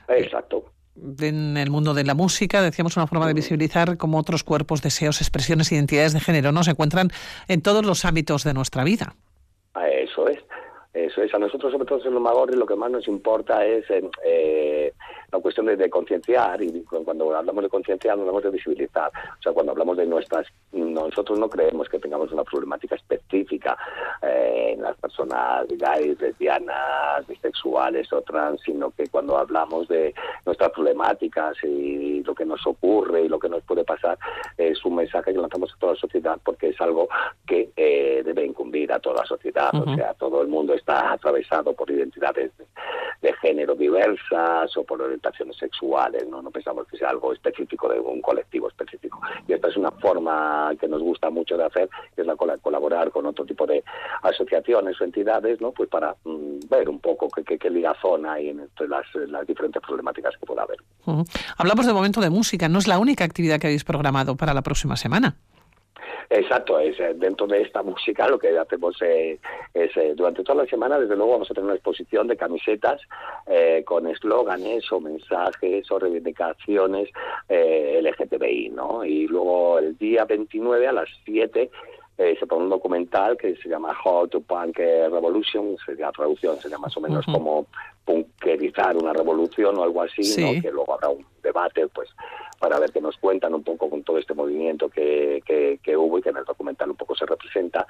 Exacto. En el mundo de la música, decíamos una forma de visibilizar cómo otros cuerpos, deseos, expresiones, identidades de género, ¿no? Se encuentran en todos los ámbitos de nuestra vida. Ah, Eso es. Eso es. A nosotros, sobre todo en Lomagorri, lo que más nos importa es eh, eh, la cuestión de, de concienciar. Y cu- cuando hablamos de concienciar, hablamos de visibilizar. O sea, cuando hablamos de nuestras. Nosotros no creemos que tengamos una problemática específica eh, en las personas gays, lesbianas, bisexuales o trans, sino que cuando hablamos de nuestras problemáticas y lo que nos ocurre y lo que nos puede pasar, es un mensaje que lanzamos a toda la sociedad porque es algo que eh, debe incumbir a toda la sociedad. O sea, todo el mundo está atravesado por identidades de, género diversas o por orientaciones sexuales. ¿no? no pensamos que sea algo específico de un colectivo específico. Y esta es una forma que nos gusta mucho de hacer, que es la cola- colaborar con otro tipo de asociaciones o entidades, ¿no? Pues para mm, ver un poco qué, qué, qué ligazón hay entre las, las diferentes problemáticas que pueda haber. Hablamos de momento de música, no es la única actividad que habéis programado para la próxima semana. Exacto, es eh, dentro de esta música lo que hacemos eh, es eh, durante toda la semana, desde luego vamos a tener una exposición de camisetas eh, con eslóganes o mensajes o reivindicaciones eh, LGTBI, ¿no? Y luego el día 29 a las 7 eh, se pone un documental que se llama How to Punk Revolution, sería traducción, sería más o menos como punk- que erizar una revolución o algo así, Sí. ¿no? que luego habrá un debate, pues para ver qué nos cuentan un poco con todo este movimiento que, que, que hubo y que en el documental un poco se representa.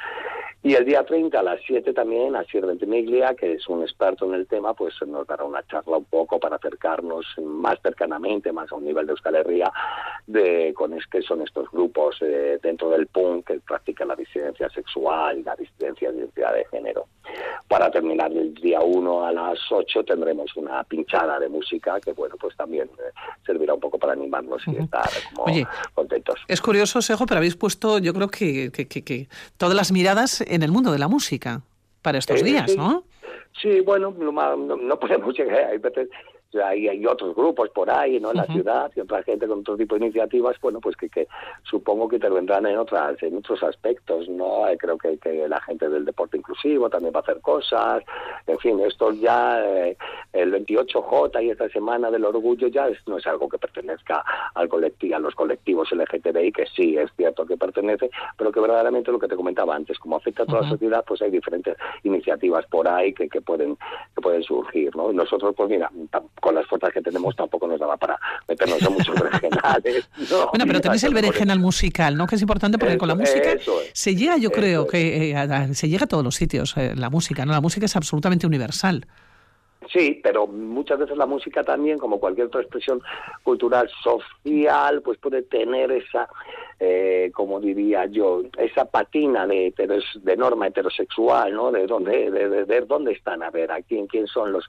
Y el día 30 a las 7 también, Asier Ventimiglia, que es un experto en el tema, pues nos dará una charla un poco para acercarnos más cercanamente, más a un nivel de Euskal Herria, de con es que son estos grupos eh, dentro del punk que practican la disidencia sexual y la disidencia de identidad de género. Para terminar el día 1 a las 8 tendremos una pinchada de música que, bueno, pues también eh, servirá un poco para animarnos y estar como Oye, contentos. Es curioso, Sejo, pero habéis puesto, yo creo que, que- que- que todas las miradas en el mundo de la música para estos Eh, días, sí. ¿no? Sí, bueno, no, no- podemos llegar, hay veces hay, hay otros grupos por ahí, ¿no? En la ciudad y otra gente con otro tipo de iniciativas, bueno, pues que, que supongo que intervendrán en otras, en otros aspectos, ¿no? Eh, Creo que, que la gente del deporte inclusivo también va a hacer cosas, en fin, esto ya, eh, el 28J y esta semana del orgullo ya es- no es algo que pertenezca al colectivo, a los colectivos LGTBI, que sí, es cierto que pertenece, pero que verdaderamente lo que te comentaba antes, como afecta a toda la sociedad, pues hay diferentes iniciativas por ahí que, que pueden que pueden surgir, ¿no? Y nosotros, pues mira, con las fuerzas que tenemos tampoco nos daba para meternos en muchos. ¿no? Bueno, pero tenéis el berenjenal musical, ¿no? Que es importante porque con la música es, se llega, yo creo, es. que eh, a- se llega a todos los sitios, eh, la música, ¿no? La música es absolutamente universal. Sí, pero muchas veces la música también, como cualquier otra expresión cultural social, pues puede tener esa, eh, como diría yo, esa patina de, heteros- de norma heterosexual, ¿no? De dónde, de, de ver dónde están, a ver, a quién, quién son los,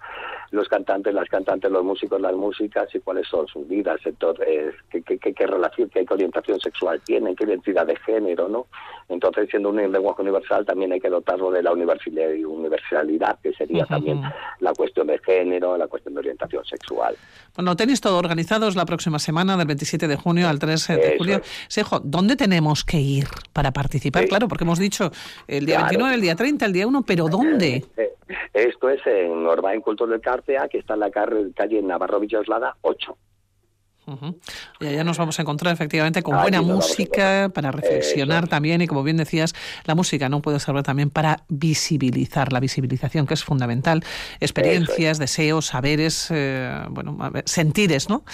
los cantantes, las cantantes, los músicos, las músicas y cuáles son sus vidas, entonces, qué, qué, qué, qué relación, qué orientación sexual tienen, qué identidad de género, ¿no? Entonces, siendo un lenguaje universal, también hay que dotarlo de la universalidad, universalidad que sería también la cuestión de género, la cuestión de orientación sexual. Bueno, tenéis todo organizados la próxima semana, del 27 de junio al 3 de Eso julio. es. Sejo, ¿dónde tenemos que ir para participar? Claro, porque hemos dicho el día Claro. 29, el día 30, el día 1, pero ¿dónde? Esto es en Orbain Cultor del Cartea, que está en la calle Navarro Villoslada 8. Y allá nos vamos a encontrar efectivamente con Allí buena música para reflexionar también y como bien decías, la música no puede servir también para visibilizar, la visibilización que es fundamental, experiencias, deseos, saberes, eh, bueno, sentires, ¿no?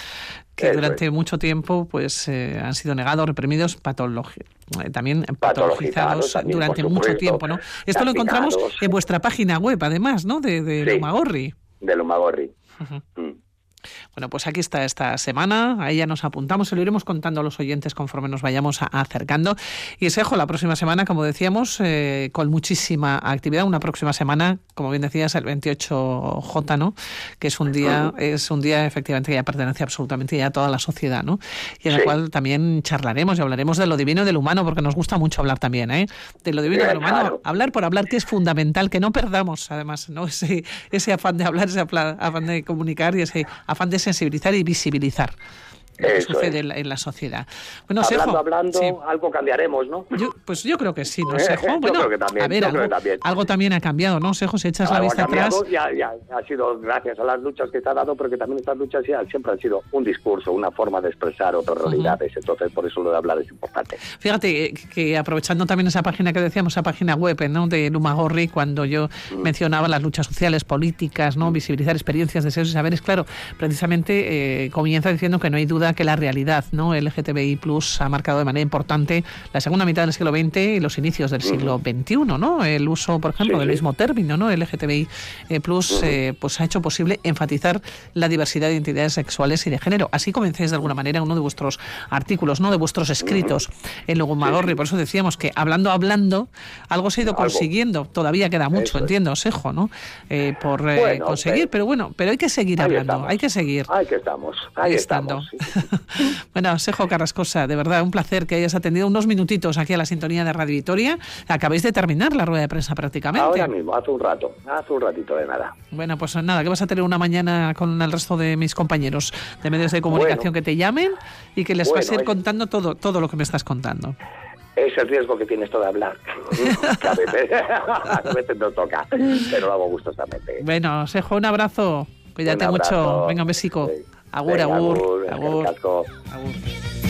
Que durante mucho tiempo pues eh, han sido negados, reprimidos, patologi- eh, también patologizados también, durante mucho tiempo, ¿no? Esto lo encontramos en vuestra página web, además, ¿no? De, de Sí. Lumagorri. De Lumagorri. Mm. Bueno, pues aquí está esta semana, a ella nos apuntamos, se lo iremos contando a los oyentes conforme nos vayamos acercando. Y Sejo, la próxima semana, como decíamos, eh, con muchísima actividad, una próxima semana, como bien decías, el 28J, ¿no? Que es un día, es un día efectivamente que ya pertenece absolutamente ya a toda la sociedad, ¿no? Y en el Sí. cual también charlaremos y hablaremos de lo divino y del humano, porque nos gusta mucho hablar también, ¿eh? De lo divino y Sí, del humano, claro. hablar por hablar, que es fundamental, que no perdamos, además, ¿no? Ese, ese afán de hablar, ese afán de comunicar y ese afán de sensibilizar y visibilizar lo que sucede en la, en la sociedad. Bueno, hablando, Sejo, hablando, sí. algo cambiaremos, ¿no? Yo, pues yo creo que sí, ¿no, Eh, Sejo? yo Bueno, creo que también, a ver, yo creo algo, que también. algo también ha cambiado, ¿no, Sejo? Si echas la Algo ha vista atrás... cambiado, ya, ya, ha sido gracias a las luchas que se ha dado, porque también estas luchas ya siempre han sido un discurso, una forma de expresar otras realidades. Entonces, por eso lo de hablar es importante. Fíjate eh, que aprovechando también esa página que decíamos, esa página web ¿no? de Lumagorri, cuando yo Mm. mencionaba las luchas sociales, políticas, no visibilizar experiencias, deseos y saberes, claro, precisamente eh, comienza diciendo que no hay duda que la realidad no LGTBI plus ha marcado de manera importante la segunda mitad del siglo XX y los inicios del siglo XXI, ¿no? El uso, por ejemplo, Sí, del mismo término, ¿no? LGTBI eh, plus, eh, pues ha hecho posible enfatizar la diversidad de identidades sexuales y de género. Así comencéis de alguna manera uno de vuestros artículos, ¿no? De vuestros escritos en Lugumagorri. Por eso decíamos que hablando, hablando, algo se ha ido consiguiendo. Todavía queda mucho, Eso entiendo, Sejo, ¿no? Eh, por eh, Bueno, conseguir, pero- pero bueno, pero hay que seguir hablando, estamos. hay que seguir. Ahí que estamos, ahí, Ahí estamos. Bueno, Sejo Carrascosa, de verdad, un placer que hayas atendido unos minutitos aquí a la sintonía de Radio Vitoria. Acabáis de terminar la rueda de prensa prácticamente. Ahora mismo, hace un rato, hace un ratito de nada. Bueno, pues nada, que vas a tener una mañana con el resto de mis compañeros de medios de comunicación Bueno. que te llamen y que les vas a Bueno, ir es- contando todo, todo lo que me estás contando. Es el riesgo que tienes tú de hablar. A, veces, a veces no toca, pero lo hago gustosamente. Bueno, Sejo, un abrazo. Cuídate Un abrazo. mucho. Venga, un besico. Agur, Venga, agur, agur, agur.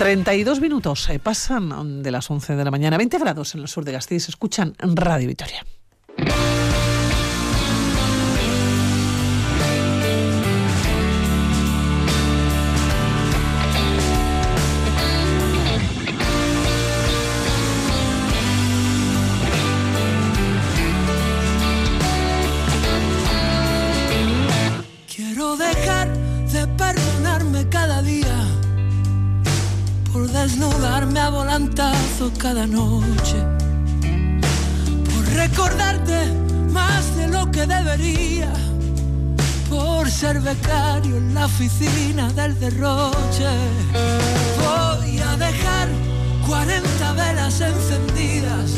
32 minutos eh, pasan de las 11 de la mañana, 20 grados en el sur de Gasteiz. Escuchan Radio Vitoria. Cada noche, por recordarte más de lo que debería, por ser becario en la oficina del derroche. Voy a dejar 40 velas encendidas,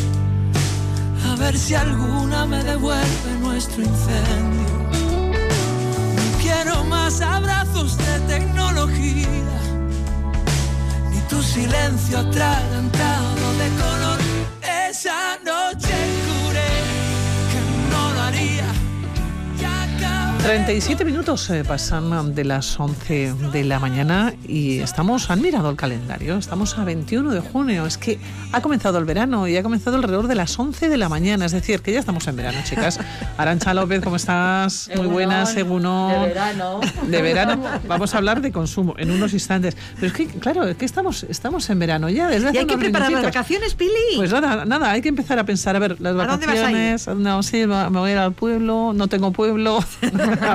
a ver si alguna me devuelve nuestro incendio. No quiero más abrazos de tecnología tu silencio atragantado de color. Esa noche 37 minutos eh, pasan de las 11 de la mañana y estamos, han mirado el calendario, estamos a 21 de junio, es que ha comenzado el verano y ha comenzado alrededor de las 11 de la mañana, es decir, que ya estamos en verano, chicas. Arancha López, ¿cómo estás? Muy buenas, según De verano. De verano. Vamos a hablar de consumo en unos instantes. Pero es que, claro, es que estamos, estamos en verano ya, desde hace Y hay que preparar las vacaciones, Pili. Pues nada, nada, hay que empezar a pensar, a ver, las ¿A dónde vas a ir? vacaciones, no, sí, me me voy a ir al pueblo, no tengo pueblo. a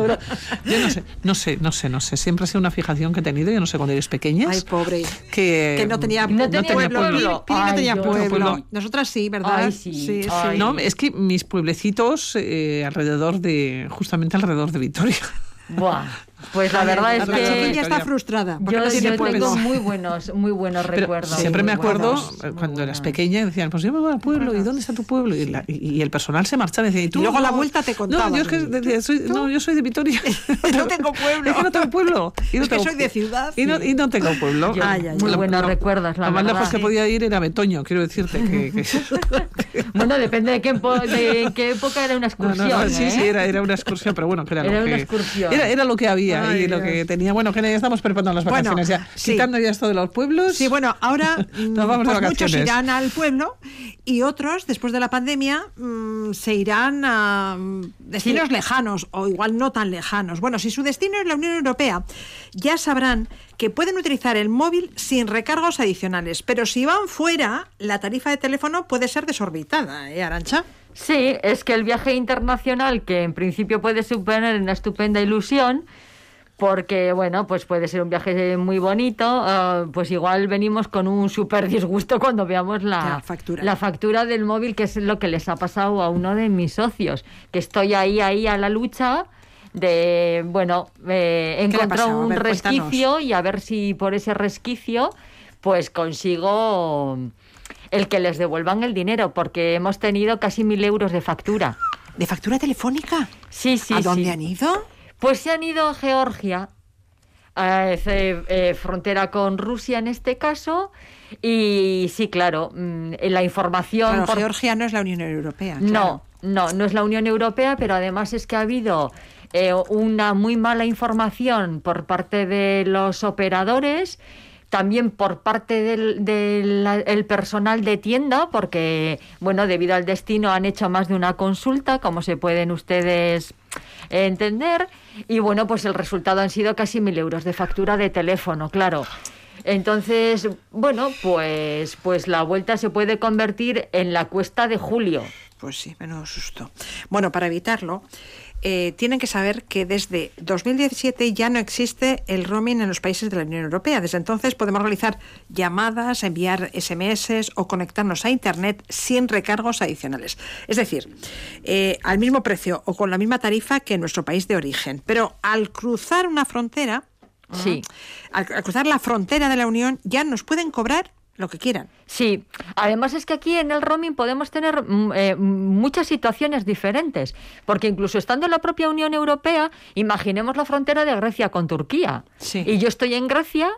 ver, yo no sé, no sé, no sé, no sé, siempre ha sido una fijación que he tenido, yo no sé, cuando eres pequeñas. Ay, pobre. Que, Que no tenía, no tenía pueblo. pueblo. Pili, Pili no tenía pueblo. pueblo. Nosotras sí, ¿verdad? Ay, sí, sí. sí. No, es que mis pueblecitos eh, alrededor de, justamente alrededor de Vitoria. Buah, pues la verdad la es chiquilla que está frustrada. yo, no yo tengo muy buenos, muy buenos Pero recuerdos. siempre me acuerdo buenos. eh, cuando eras pequeña decían, pues yo me voy al pueblo, ¿y dónde está tu pueblo? Y, la- y- y el personal se marchaba y decía, ¿y tú? Y luego a la No, vuelta te No, contaban. yo es que decía, soy, no, yo soy de Vitoria. no tengo pueblo. Es que no tengo pueblo. Y no Es que tengo- soy de ciudad. Y no, y no tengo pueblo. Yo- Ay, ay, muy Lo- buenos recuerdos, la más verdad. lejos que podía ir era Betoño, quiero decirte. Que, que- Bueno, depende de qué, de qué época era una No, no, excursión. no, sí, ¿eh? sí, era, era una excursión, pero bueno, que era, Era lo que... una excursión. Era, era lo que había Ay, y lo que tenía. Bueno, que ya estamos preparando las Bueno, vacaciones ya. sí. Quitando ya esto de los pueblos. Sí, bueno, ahora mm, Nos vamos de pues muchos irán al pueblo y otros, después de la pandemia, mm, se irán a mm, destinos lejanos o igual no tan lejanos. Bueno, si su destino es la Unión Europea, ya sabrán que pueden utilizar el móvil sin recargos adicionales, pero si van fuera, la tarifa de teléfono puede ser desorbitada, ¿eh, Arancha? Sí, es que el viaje internacional, que en principio puede suponer una estupenda ilusión, porque, bueno, pues puede ser un viaje muy bonito, ah, pues igual venimos con un súper disgusto cuando veamos la, La factura. la factura del móvil, que es lo que les ha pasado a uno de mis socios, que estoy ahí, ahí a la lucha de, bueno, eh. A un ver, cuéntanos. resquicio y a ver si por ese resquicio, pues consigo el que les devuelvan el dinero, porque hemos tenido casi mil euros de factura. ¿De factura telefónica? Sí, sí, ¿A dónde sí. han ido? Pues se han ido a Georgia, a, eh, frontera con Rusia en este caso, y sí, claro, mm, la información... Claro, por- Georgia no es la Unión Europea. No, no, no es la Unión Europea, pero además es que ha habido eh, una muy mala información por parte de los operadores, también por parte del, del- el personal de tienda, porque, bueno, debido al destino han hecho más de una consulta, como se pueden ustedes entender, y bueno, pues el resultado han sido casi mil euros de factura de teléfono, claro. Entonces, bueno, pues, pues la vuelta se puede convertir en la cuesta de julio. Pues sí, menudo susto. Bueno, para evitarlo, eh, tienen que saber que desde 2017 ya no existe el roaming en los países de la Unión Europea. Desde entonces podemos realizar llamadas, enviar SMS o conectarnos a Internet sin recargos adicionales. Es decir, eh, al mismo precio o con la misma tarifa que en nuestro país de origen. Pero al cruzar una frontera, Sí. al, al cruzar la frontera de la Unión, ya nos pueden cobrar lo que quieran. Sí, además es que aquí en el roaming podemos tener mm, eh, muchas situaciones diferentes, porque incluso estando en la propia Unión Europea, imaginemos la frontera de Grecia con Turquía. Y yo estoy en Grecia,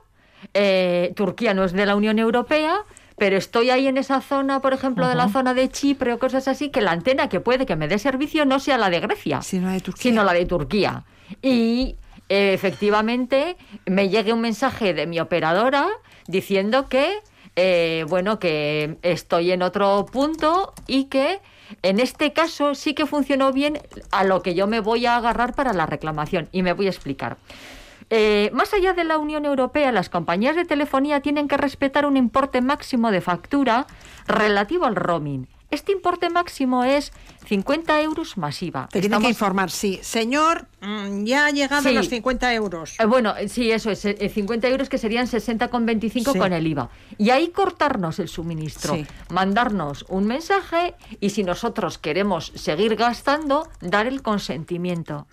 eh, Turquía no es de la Unión Europea, pero estoy ahí en esa zona, por ejemplo, de la zona de Chipre o cosas así, que la antena que puede que me dé servicio no sea la de Grecia, Sino la de Turquía. sino la de Turquía. Y eh, efectivamente me llegue un mensaje de mi operadora diciendo que, eh, bueno, que estoy en otro punto y que en este caso sí que funcionó bien a lo que yo me voy a agarrar para la reclamación y me voy a explicar. Eh, más allá de la Unión Europea, las compañías de telefonía tienen que respetar un importe máximo de factura relativo al roaming. Este importe máximo es 50 euros masiva. Te que informar, sí. Señor, mm, ya ha llegado Sí. a los 50 euros. Eh, bueno, eh, sí, eso es, eh, 50 euros que serían 60,25 Sí. con el IVA. Y ahí cortarnos el suministro, Sí. mandarnos un mensaje y si nosotros queremos seguir gastando, dar el consentimiento.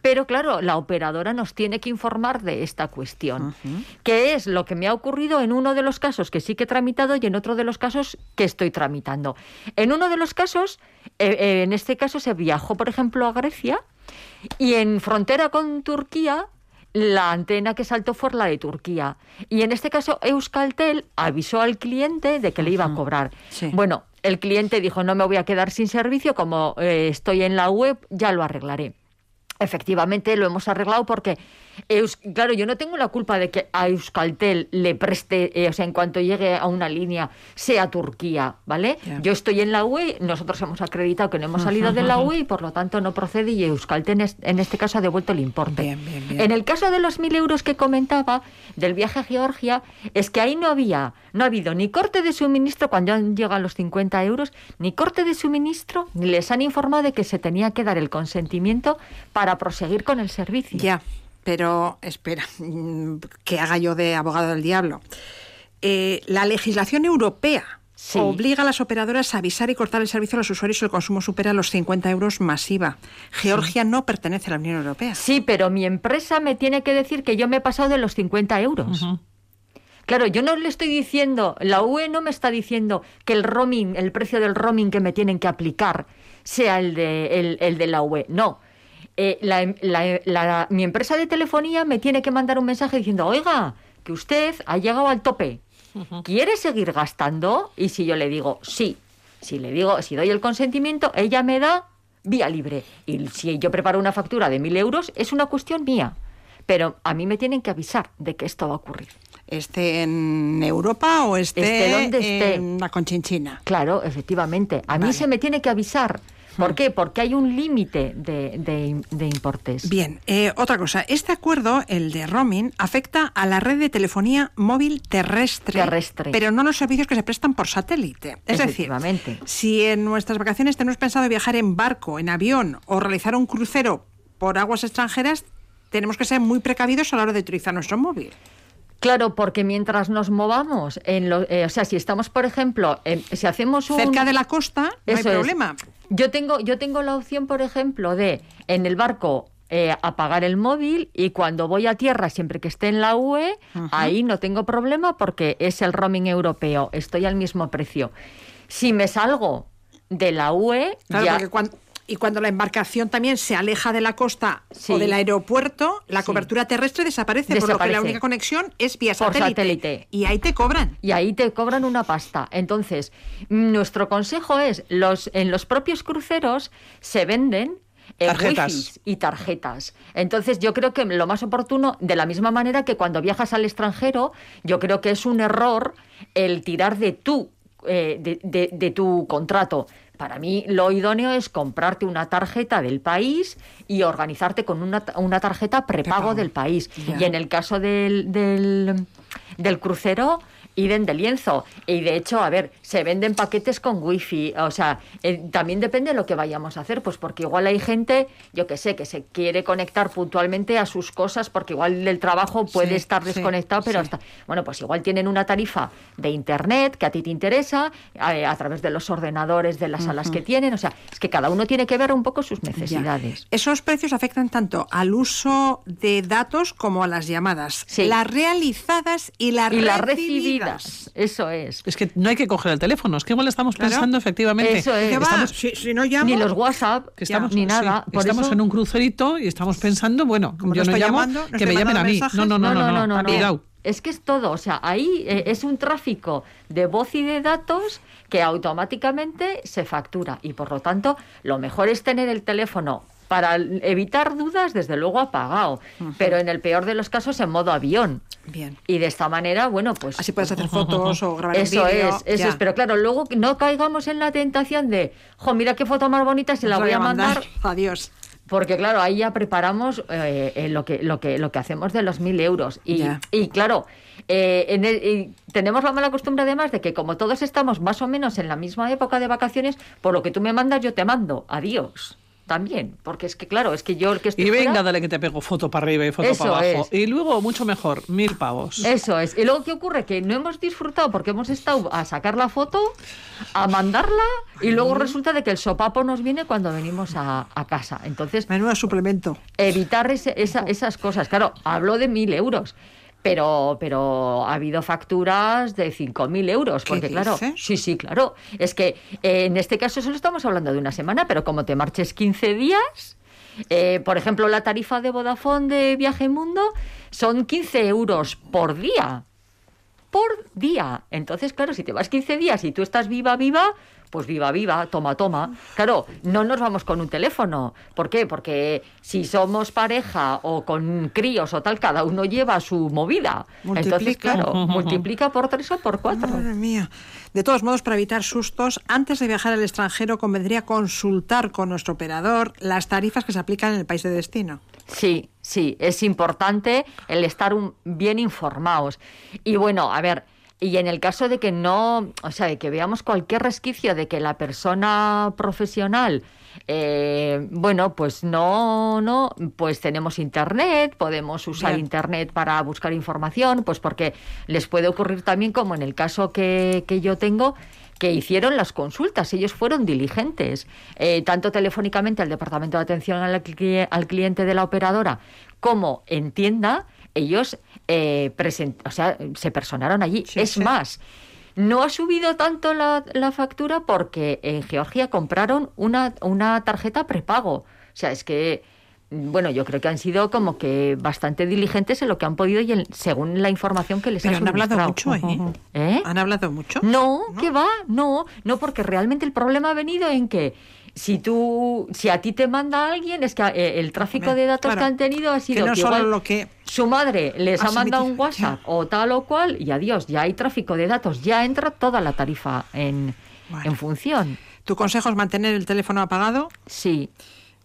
Pero claro, la operadora nos tiene que informar de esta cuestión, que es lo que me ha ocurrido en uno de los casos que sí que he tramitado y en otro de los casos que estoy tramitando. En uno de los casos, eh, eh, en este caso se viajó, por ejemplo, a Grecia y en frontera con Turquía la antena que saltó fue la de Turquía. Y en este caso Euskaltel avisó al cliente de que le iba a cobrar. Bueno, el cliente dijo, no me voy a quedar sin servicio, como eh, estoy en la web, ya lo arreglaré. Efectivamente, lo hemos arreglado porque, Eus- claro, yo no tengo la culpa de que a Euskaltel le preste, eh, o sea, en cuanto llegue a una línea, sea Turquía, ¿vale? Yo estoy en la UE, nosotros hemos acreditado que no hemos salido de la UE y por lo tanto no procede y Euskaltel en es- en este caso ha devuelto el importe. En el caso de los mil euros que comentaba del viaje a Georgia, es que ahí no había, no ha habido ni corte de suministro cuando han llegado a los 50 euros, ni corte de suministro, ni les han informado de que se tenía que dar el consentimiento para proseguir con el servicio. Ya, pero espera, mm, que haga yo de abogado del diablo. Eh, la legislación europea obliga a las operadoras a avisar y cortar el servicio a los usuarios si el consumo supera los 50 euros masiva. Georgia no pertenece a la Unión Europea. Sí, pero mi empresa me tiene que decir que yo me he pasado de los 50 euros. Claro, yo no le estoy diciendo, la UE no me está diciendo que el roaming, el precio del roaming que me tienen que aplicar sea el de, el, el de la UE. No. Eh, la- la- la- mi empresa de telefonía me tiene que mandar un mensaje diciendo, oiga, que usted ha llegado al tope. ¿Quiere seguir gastando? Y si yo le digo sí, si le digo, si doy el consentimiento, ella me da vía libre. Y si yo preparo una factura de mil euros, es una cuestión mía. Pero a mí me tienen que avisar de que esto va a ocurrir. ¿Esté en Europa o esté, Esté donde esté. en la Conchinchina? Claro, efectivamente. A mí se me tiene que avisar. ¿Por qué? Porque hay un límite de, de- de importes. Bien, eh, otra cosa. Este acuerdo, el de roaming, afecta a la red de telefonía móvil terrestre, Terrestre. pero no a los servicios que se prestan por satélite. Es decir, si en nuestras vacaciones tenemos pensado viajar en barco, en avión o realizar un crucero por aguas extranjeras, tenemos que ser muy precavidos a la hora de utilizar nuestro móvil. Claro, porque mientras nos movamos, en lo- eh, o sea, si estamos, por ejemplo, si hacemos un... Cerca de la costa, no hay es. problema. Yo tengo, yo tengo la opción, por ejemplo, de en el barco eh, apagar el móvil y cuando voy a tierra, siempre que esté en la UE, ahí no tengo problema porque es el roaming europeo, estoy al mismo precio. Si me salgo de la UE, Claro, ya... porque cuan- y cuando la embarcación también se aleja de la costa Sí. o del aeropuerto, la Sí. cobertura terrestre desaparece, por lo que Desaparece. la única conexión es vía Por satélite. satélite. Y ahí te cobran. Y ahí te cobran una pasta. Entonces, nuestro consejo es, los, en los propios cruceros se venden eh, Tarjetas. y tarjetas. Entonces, yo creo que lo más oportuno, de la misma manera que cuando viajas al extranjero, yo creo que es un error el tirar de tu, eh, de, de- de tu contrato. Para mí lo idóneo es comprarte una tarjeta del país y organizarte con una, una tarjeta prepago del país. Y en el caso del, del, del crucero, idem de lienzo. Y de hecho, a ver, se venden paquetes con wifi. O sea, eh, también depende de lo que vayamos a hacer, pues porque igual hay gente, yo que sé, que se quiere conectar puntualmente a sus cosas, porque igual el trabajo puede Sí, estar sí, desconectado, pero sí. hasta. Bueno, pues igual tienen una tarifa de internet que a ti te interesa, a, través de los ordenadores de las salas que tienen. O sea, es que cada uno tiene que ver un poco sus necesidades. Esos precios afectan tanto al uso de datos como a las llamadas. Sí. Las realizadas y las Y las recibidas. recibidas. Eso es. Es que no hay que coger el teléfono, es que igual estamos Claro. pensando efectivamente. Eso es. Estamos, Si, si no llamo... Ni los WhatsApp, que estamos, ni sí, nada. Por estamos eso- en un crucerito y estamos pensando, bueno, Como yo no no estoy llamo, llamando, no que me llamen a mí. mensajes. No, no, no, no, no, cuidado. Es que es todo, o sea, ahí eh, es un tráfico de voz y de datos que automáticamente se factura y por lo tanto lo mejor es tener el teléfono para evitar dudas, desde luego apagado, pero en el peor de los casos en modo avión. Bien. Y de esta manera, bueno, pues... Así puedes hacer fotos o grabar un Eso es, eso ya. es. Pero claro, luego no caigamos en la tentación de, jo, mira qué foto más bonita, se la voy a mandar. Adiós. Porque claro, ahí ya preparamos eh, eh, lo, que, lo, que, lo que hacemos de los mil euros. Y, y claro, eh, en el- y tenemos la mala costumbre además de que como todos estamos más o menos en la misma época de vacaciones, por lo que tú me mandas yo te mando. Adiós. También. Porque es que claro, es que yo el que estoy Y venga, fuera- dale que te pego foto para arriba y foto Eso para abajo. es. Y luego, mucho mejor, mil pavos. Eso es. Y luego, ¿qué ocurre? Que no hemos disfrutado porque hemos estado a sacar la foto, a mandarla, y luego resulta de que el sopapo nos viene cuando venimos a, a casa. Entonces, Menudo suplemento. evitar ese- esa- esas cosas. Claro, hablo de mil euros. Pero, pero ha habido facturas de 5.000 euros, ¿Qué porque claro, dices? sí, sí, claro. Es que eh, en este caso solo estamos hablando de una semana, pero como te marches 15 días, eh, por ejemplo, la tarifa de Vodafone de Viaje Mundo son 15 euros por día. Por día. Entonces, claro, si te vas 15 días y tú estás viva, viva, pues viva, viva, toma, toma. Claro, no nos vamos con un teléfono. ¿Por qué? Porque si somos pareja o con críos o tal, cada uno lleva su movida. Entonces, Multiplica. claro, multiplica por tres o por cuatro. Madre mía. De todos modos, para evitar sustos, antes de viajar al extranjero convendría consultar con nuestro operador las tarifas que se aplican en el país de destino. Sí, sí, es importante el estar un- bien informados. Y bueno, a ver, y en el caso de que no, o sea, de que veamos cualquier resquicio de que la persona profesional, eh, bueno, pues no, no, pues tenemos internet, podemos usar Bien. internet para buscar información, pues porque les puede ocurrir también como en el caso que, que yo tengo, que hicieron las consultas, ellos fueron diligentes, eh, tanto telefónicamente al Departamento de Atención al, al Cliente de la operadora como en tienda, ellos eh, present- o sea, se personaron allí. es más, no ha subido tanto la, la factura porque en Georgia compraron una, una tarjeta prepago. O sea, es que, bueno, yo creo que han sido como que bastante diligentes en lo que han podido y en- según la información que les Pero han hablado mucho, ¿eh? ¿Eh? ¿Han hablado mucho? No, ¿qué va? No, no, porque realmente el problema ha venido en que si tú, si a ti te manda alguien, es que eh, el tráfico de datos Claro, que han tenido ha que sido no que solo igual lo que su madre les ha has mandado un WhatsApp o tal o cual y adiós, ya hay tráfico de datos, ya entra toda la tarifa en, en función. ¿Tu consejo es mantener el teléfono apagado? Sí.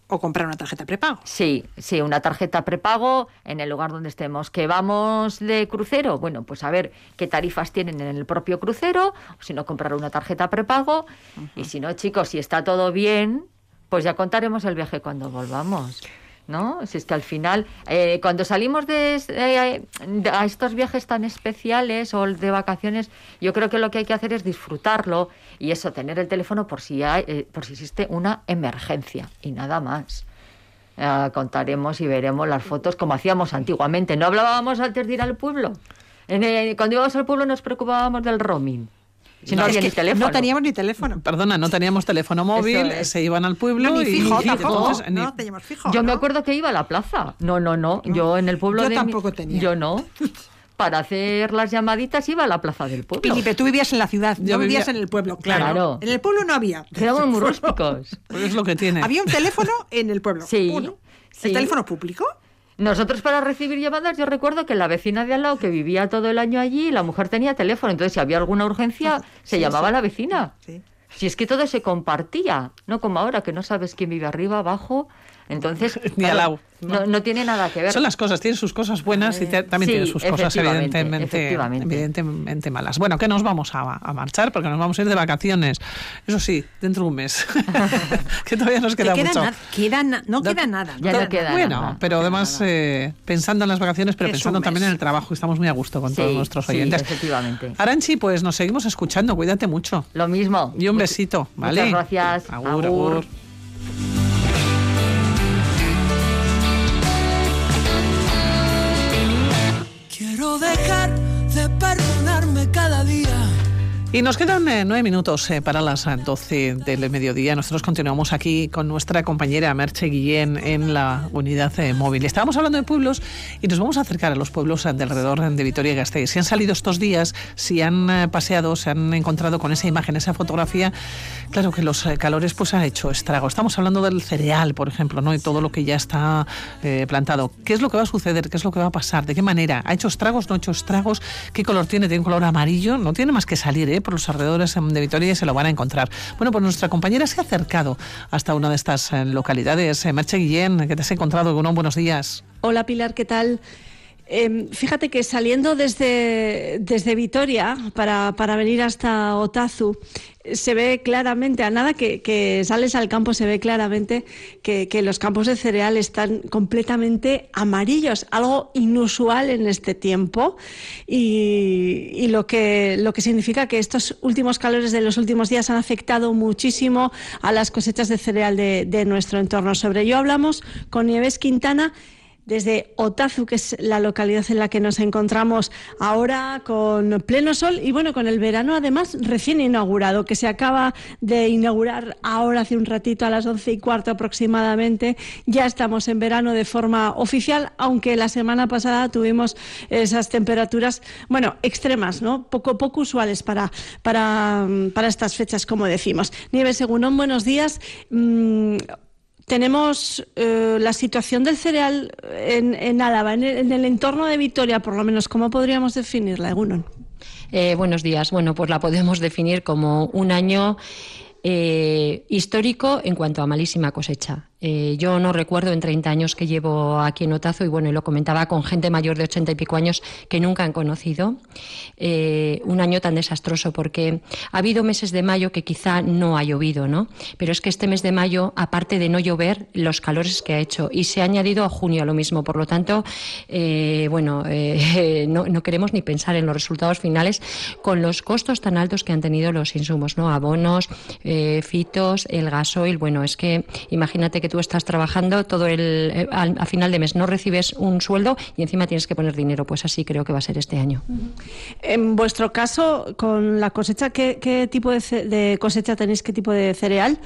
¿O comprar una tarjeta prepago? Sí, sí, una tarjeta prepago en el lugar donde estemos. ¿Que vamos de crucero? Bueno, pues a ver qué tarifas tienen en el propio crucero, o si no, comprar una tarjeta prepago. Y si no, chicos, si está todo bien, pues ya contaremos el viaje cuando volvamos. ¿No? Si es que al final, eh, cuando salimos de, eh, de- a estos viajes tan especiales o de vacaciones, yo creo que lo que hay que hacer es disfrutarlo y eso, tener el teléfono por si, hay, eh, por si existe una emergencia y nada más. Contaremos y veremos las fotos como hacíamos antiguamente. ¿No hablábamos antes de ir al pueblo? Cuando íbamos al pueblo nos preocupábamos del roaming. Si no, No, es que teléfono. No teníamos ni teléfono. Perdona, no teníamos teléfono móvil, es. se iban al pueblo No, ni y, fijo y tampoco. entonces ni- No teníamos fijo. Yo me acuerdo que iba a la plaza. No, no, no. Yo en el pueblo Yo de mi- tampoco tenía. Yo no. Para hacer las llamaditas iba a la plaza del pueblo. Felipe, tú vivías en la ciudad, Yo no vivías vivía- en el pueblo, claro. Claro. En el pueblo no había. Éramos muy rústicos. Pues es lo que tiene. Había un teléfono en el pueblo. Sí, uno. sí. ¿El teléfono público? Nosotros para recibir llamadas, yo recuerdo que la vecina de al lado que vivía todo el año allí, la mujer tenía teléfono, entonces si había alguna urgencia, se Sí, llamaba sí. a la vecina. Sí. Si es que todo se compartía, no como ahora que no sabes quién vive arriba, abajo, entonces Ni al lado, No, no tiene nada que ver. Son las cosas, tienen sus cosas buenas y te- también sí, tienen sus cosas evidentemente, efectivamente. evidentemente malas. Bueno, que nos vamos a, a marchar porque nos vamos a ir de vacaciones. Eso sí, dentro de un mes. que todavía nos Que queda queda mucho. queda na- no queda nada. Ya no queda bueno, nada. pero además eh, pensando en las vacaciones, pero Es pensando también en el trabajo, estamos muy a gusto con Sí, todos nuestros sí, oyentes. efectivamente. Aranchi, pues nos seguimos escuchando, cuídate mucho. Lo mismo. Y un Much- besito, ¿vale? Muchas gracias. Agur, Agur. agur. Dejar Y nos quedan eh, nueve minutos eh, para las eh, doce del mediodía. Nosotros continuamos aquí con nuestra compañera Merche Guillén en la unidad móvil. Estábamos hablando de pueblos y nos vamos a acercar a los pueblos de alrededor de Vitoria y Gasteiz. Si han salido estos días, si han paseado, se han encontrado con esa imagen, esa fotografía, claro que los calores pues han hecho estrago. Estamos hablando del cereal, por ejemplo, ¿no? y todo lo que ya está plantado. ¿Qué es lo que va a suceder? ¿Qué es lo que va a pasar? ¿De qué manera? ¿Ha hecho estragos? ¿No ha hecho estragos? ¿Qué color tiene? ¿Tiene un color amarillo? No tiene más que salir ¿eh? por los alrededores de Vitoria y se lo van a encontrar. Bueno, pues nuestra compañera se ha acercado hasta una de estas eh, localidades. Eh, Merche Guillén, que te has encontrado. Bueno, buenos días. Hola Pilar, ¿qué tal? Eh, fíjate que saliendo desde, desde Vitoria para, para venir hasta Otazu, se ve claramente, a nada que, sales al campo, se ve claramente que, los campos de cereal están completamente amarillos, algo inusual en este tiempo y, lo, que, lo que significa que estos últimos calores de los últimos días han afectado muchísimo a las cosechas de cereal de nuestro entorno. Sobre ello hablamos con Nieves Quintana desde Otazu, que es la localidad en la que nos encontramos ahora con pleno sol y bueno, con el verano además recién inaugurado, que se acaba de inaugurar ahora hace un ratito a las once y cuarto aproximadamente. Ya estamos en verano de forma oficial, aunque la semana pasada tuvimos esas temperaturas, bueno, extremas, ¿no? Poco, poco usuales para, para, para estas fechas, como decimos. Nieves Segundón, buenos días. Mm, tenemos eh, la situación del cereal en, en Álava, en el, en el, entorno de Vitoria, por lo menos. ¿Cómo podríamos definirla, Egunon? Eh, buenos días. Bueno, pues la podemos definir como un año eh, histórico en cuanto a malísima cosecha. Eh, yo no recuerdo en 30 años que llevo aquí en Otazo y bueno, y lo comentaba con gente mayor de 80 y pico años que nunca han conocido eh, un año tan desastroso porque ha habido meses de mayo que quizá no ha llovido, ¿no? Pero es que este mes de mayo, aparte de no llover, los calores que ha hecho y se ha añadido a junio a lo mismo. Por lo tanto, eh, bueno, eh, no, no, queremos ni pensar en los resultados finales con los costos tan altos que han tenido los insumos, ¿no? Abonos, fitos, el gasoil. Bueno, es que imagínate que tú estás trabajando todo el eh, al, a final de mes no recibes un sueldo y encima tienes que poner dinero. Pues así creo que va a ser este año. En vuestro caso, con la cosecha, ¿qué, qué tipo de cosecha tenéis? ¿Qué tipo de cereal?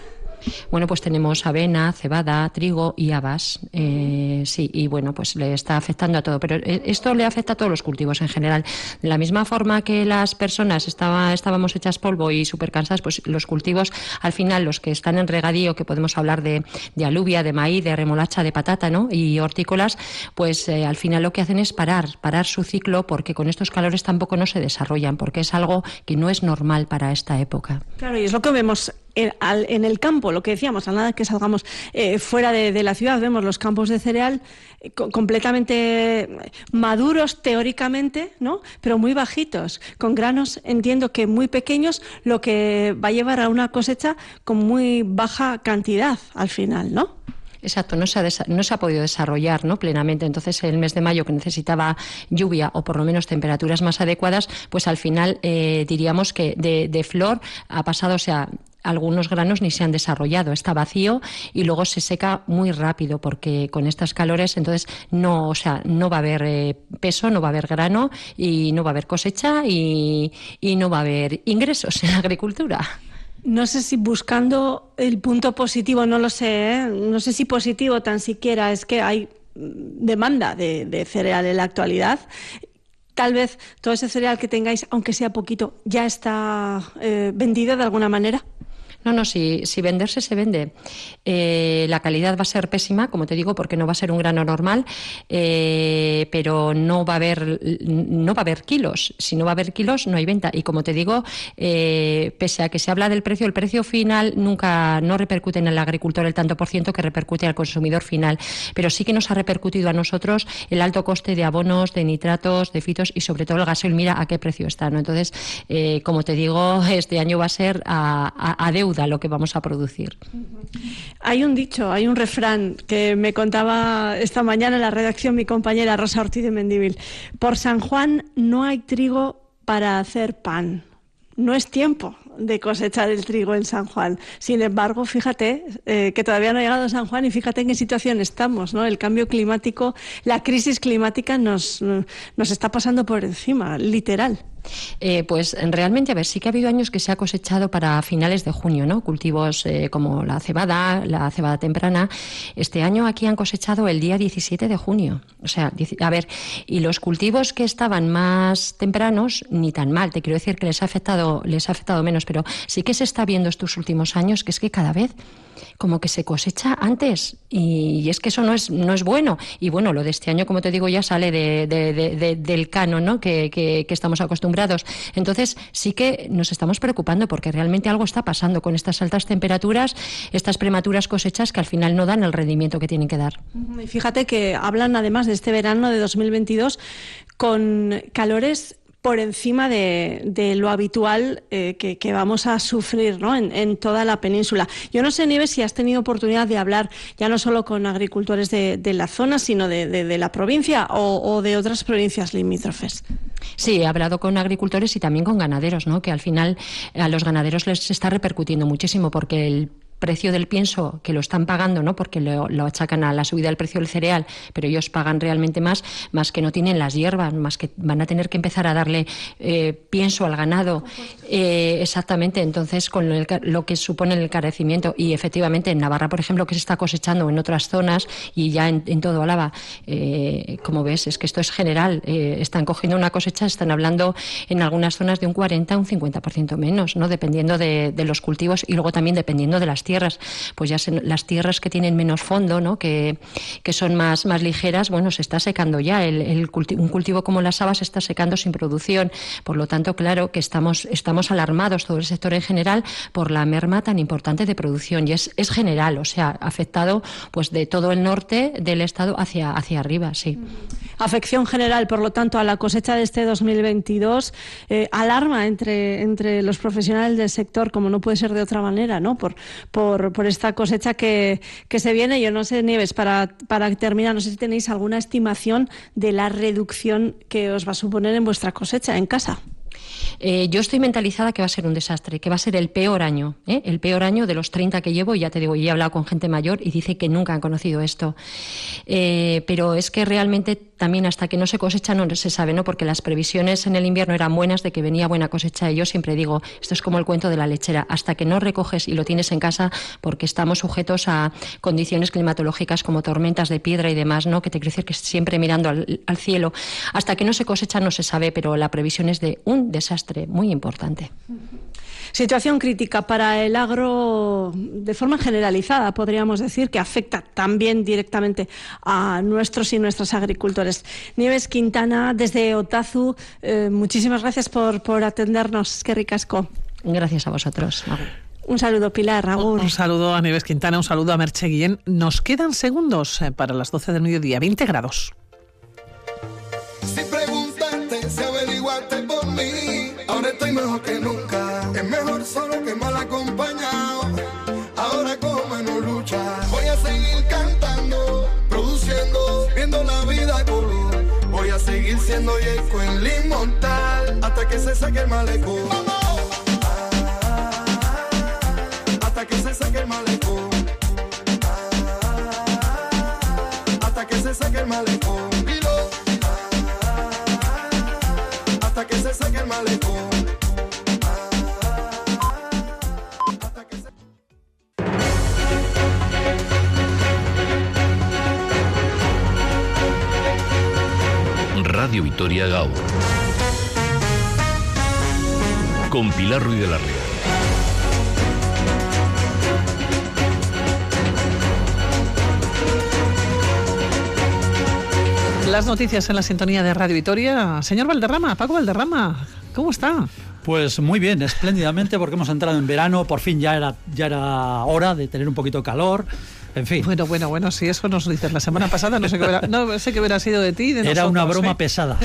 Bueno, pues tenemos avena, cebada, trigo y habas. Eh, sí, y bueno, pues le está afectando a todo. Pero eh, esto le afecta a todos los cultivos en general. De la misma forma que las personas estaba, estábamos hechas polvo y súper cansadas, pues los cultivos, al final, los que están en regadío, que podemos hablar de, de de maíz, de remolacha, de patata, ¿no? Y hortícolas, pues eh, al final lo que hacen es parar, parar su ciclo, porque con estos calores tampoco no se desarrollan, porque es algo que no es normal para esta época. Claro, y es lo que vemos en, el campo, lo que decíamos, a nada que salgamos eh, fuera de, la ciudad, vemos los campos de cereal eh, co completamente maduros teóricamente, ¿no? pero muy bajitos, con granos, entiendo que muy pequeños, lo que va a llevar a una cosecha con muy baja cantidad al final, ¿no? Exacto, no se, ha no se ha podido desarrollar plenamente. Entonces, el mes de mayo, que necesitaba lluvia o por lo menos temperaturas más adecuadas, pues al final eh, diríamos que de, flor ha pasado, o sea, algunos granos ni se han desarrollado, está vacío y luego se seca muy rápido porque con estas calores entonces no, o sea, no va a haber eh, peso, no va a haber grano y no va a haber cosecha y, y no va a haber ingresos en la agricultura. No sé si buscando el punto positivo, no lo sé, ¿eh? no sé si positivo tan siquiera, es que hay demanda de, de cereal en la actualidad tal vez todo ese cereal que tengáis, aunque sea poquito, ya está eh, vendido de alguna manera. No, no, si, si venderse se vende. Eh, la calidad va a ser pésima, como te digo, porque no va a ser un grano normal, eh, pero no va a haber no va a haber kilos. Si no va a haber kilos, no hay venta. Y como te digo, eh, pese a que se habla del precio, el precio final nunca no repercute en el agricultor el tanto por ciento que repercute al consumidor final. Pero sí que nos ha repercutido a nosotros el alto coste de abonos, de nitratos, de fitos y sobre todo el gasoil. Mira a qué precio está. ¿no? Entonces, como te digo, este año va a ser a, a deuda lo que vamos a producir. Hay un dicho, hay un refrán que me contaba esta mañana en la redacción mi compañera Rosa Ortiz de Mendívil. Por San Juan no hay trigo para hacer pan. No es tiempo de cosechar el trigo en San Juan. Sin embargo, fíjate eh, que todavía no ha llegado San Juan y fíjate en qué situación estamos, ¿no? El cambio climático, la crisis climática nos, nos está pasando por encima, literal. Eh, pues realmente, a ver, sí que ha habido años que se ha cosechado para finales de junio, ¿no? Cultivos eh, como la cebada, la cebada temprana. Este año aquí han cosechado el día 17 de junio. O sea, a ver, y los cultivos que estaban más tempranos, ni tan mal. Te quiero decir que les ha afectado, les ha afectado menos, pero sí que se está viendo estos últimos años que es que cada vez como que se cosecha antes. Y, es que eso no es no es bueno. Y bueno lo de este año como te digo ya sale de, del cano ¿no? Que, que, estamos acostumbrados. Entonces sí que nos estamos preocupando porque realmente algo está pasando con estas altas temperaturas estas prematuras cosechas que al final no dan el rendimiento que tienen que dar. Fíjate que hablan además de este verano de 2022 con calores por encima de, lo habitual eh, que, vamos a sufrir ¿no? en, toda la península. Yo no sé, Nieves, si has tenido oportunidad de hablar ya no solo con agricultores de, la zona, sino de, la provincia o, de otras provincias limítrofes. Sí, he hablado con agricultores y también con ganaderos, ¿no? que al final a los ganaderos les está repercutiendo muchísimo porque el precio del pienso que lo están pagando, ¿no? Porque lo, achacan a la subida del precio del cereal, pero ellos pagan realmente más, más que no tienen las hierbas, más que van a tener que empezar a darle eh, pienso al ganado. Eh, exactamente, entonces con lo, que supone el encarecimiento. Y efectivamente en Navarra, por ejemplo, que se está cosechando en otras zonas y ya en, todo Álava, eh, como ves, es que esto es general. están cogiendo una cosecha, están hablando en algunas zonas de un 40 un 50% menos, ¿no? Dependiendo de, de los cultivos y luego también dependiendo de las tierras, pues ya las tierras que tienen menos fondo, ¿no? que, que son más, más ligeras, bueno, se está secando ya. El, un cultivo como las habas se está secando sin producción. Por lo tanto, claro que estamos, estamos alarmados, todo el sector en general, por la merma tan importante de producción. Y es, es general, o sea, afectado pues de todo el norte del estado hacia, hacia arriba, sí. Afección general, por lo tanto, a la cosecha de este 2022, eh, alarma entre, entre los profesionales del sector, como no puede ser de otra manera, ¿no? Por, esta cosecha que, se viene. Yo no sé, Nieves, para, para terminar, no sé si tenéis alguna estimación de la reducción que os va a suponer en vuestra cosecha en casa. Eh, yo estoy mentalizada que va a ser un desastre, que va a ser el peor año, ¿eh? el peor año de los 30 que llevo. Y ya te digo, y he hablado con gente mayor y dice que nunca han conocido esto. Eh, pero es que realmente también hasta que no se cosecha no se sabe, ¿no? Porque las previsiones en el invierno eran buenas de que venía buena cosecha. Y yo siempre digo, esto es como el cuento de la lechera, hasta que no recoges y lo tienes en casa, porque estamos sujetos a condiciones climatológicas como tormentas de piedra y demás, ¿no? Que te quiere que siempre mirando al cielo. Hasta que no se cosecha no se sabe, pero la previsión es de un desastre muy importante. Situación crítica para el agro de forma generalizada, podríamos decir, que afecta también directamente a nuestros y nuestras agricultores. Nieves Quintana, desde Otazu, eh, muchísimas gracias por, por atendernos. Qué ricasco. Gracias a vosotros. Un saludo, Pilar, Raúl. Un, saludo a Nieves Quintana, un saludo a Merche Guillén. Nos quedan segundos eh, para las 12 del mediodía, 20 grados. Inmortal hasta que se saque el malecón. Hasta que se saque el malecón. Hasta que se saque el malecón. Hasta que se saque el malecón. Radio Vitoria Gau. Con Pilar Ruiz de la Ría. Las noticias en la sintonía de Radio Vitoria. Señor Valderrama, Paco Valderrama, ¿cómo está? Pues muy bien, espléndidamente, porque hemos entrado en verano, por fin ya era, ya era hora de tener un poquito de calor. En fin. Bueno, bueno, bueno, si eso nos dices la semana pasada, no sé qué hubiera, no sé qué hubiera sido de ti. Era una broma ¿eh? pesada,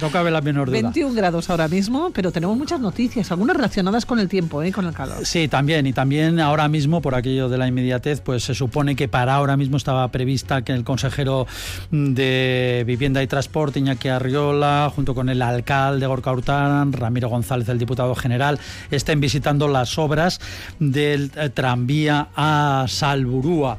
no cabe la menor duda. 21 grados ahora mismo, pero tenemos muchas noticias, algunas relacionadas con el tiempo, ¿eh? con el calor. Sí, también, y también ahora mismo, por aquello de la inmediatez, pues se supone que para ahora mismo estaba prevista que el consejero de Vivienda y Transporte, Iñaki Arriola, junto con el alcalde Gorka Hurtán, Ramiro González, el diputado general, estén visitando las obras del eh, tranvía a Salburúa.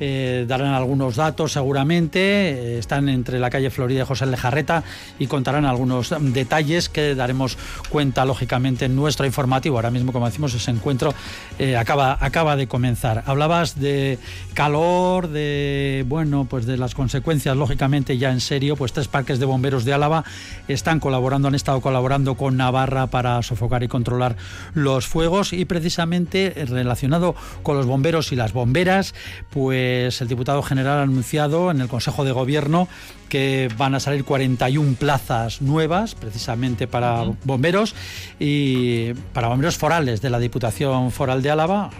eh, darán algunos datos seguramente, eh, están entre la calle Florida y José Lejarreta y contarán algunos detalles que daremos cuenta lógicamente en nuestro informativo. Ahora mismo, como decimos, ese encuentro eh, acaba, acaba de comenzar. Hablabas de calor, de bueno, pues de las consecuencias, lógicamente ya en serio, pues tres parques de bomberos de Álava están colaborando, han estado colaborando con Navarra para sofocar y controlar los fuegos y precisamente relacionado con los bomberos y las bomberas, pues el diputado general ha anunciado en el Consejo de Gobierno que van a salir 41 plazas nuevas precisamente para bomberos y para bomberos forales de la Diputación Foral de Álava.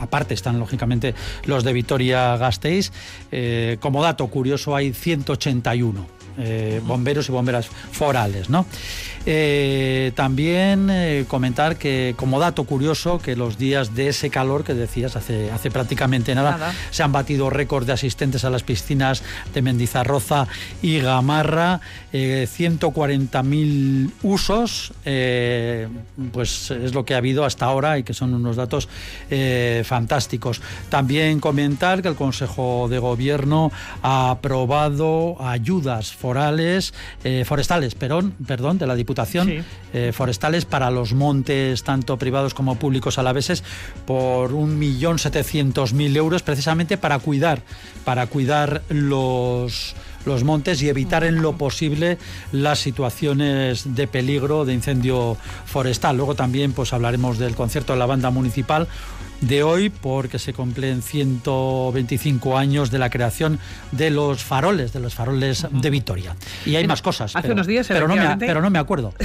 Aparte están lógicamente los de Vitoria-Gasteiz. Eh, como dato curioso hay 181 eh, bomberos y bomberas forales. ¿no? Eh, también eh, comentar que, como dato curioso, que los días de ese calor que decías hace, hace prácticamente nada, Nada. se han batido récords de asistentes a las piscinas de Mendizarroza y Gamarra, eh, 140.000 usos, eh, pues es lo que ha habido hasta ahora y que son unos datos fantásticos. También comentar que el Consejo de Gobierno ha aprobado ayudas forales, forestales, perdón, perdón, de la Diputación, Sí. eh, forestales para los montes, tanto privados como públicos alaveses, por 1.700.000 euros, precisamente para cuidar, para cuidar los los montes y evitar en lo posible las situaciones de peligro de incendio forestal. Luego también pues hablaremos del concierto de la banda municipal de hoy porque se cumplen 125 años de la creación de los faroles, de los faroles de Vitoria. Y hay más cosas. hace pero- unos días, pero no, me, efectivamente. pero no me acuerdo.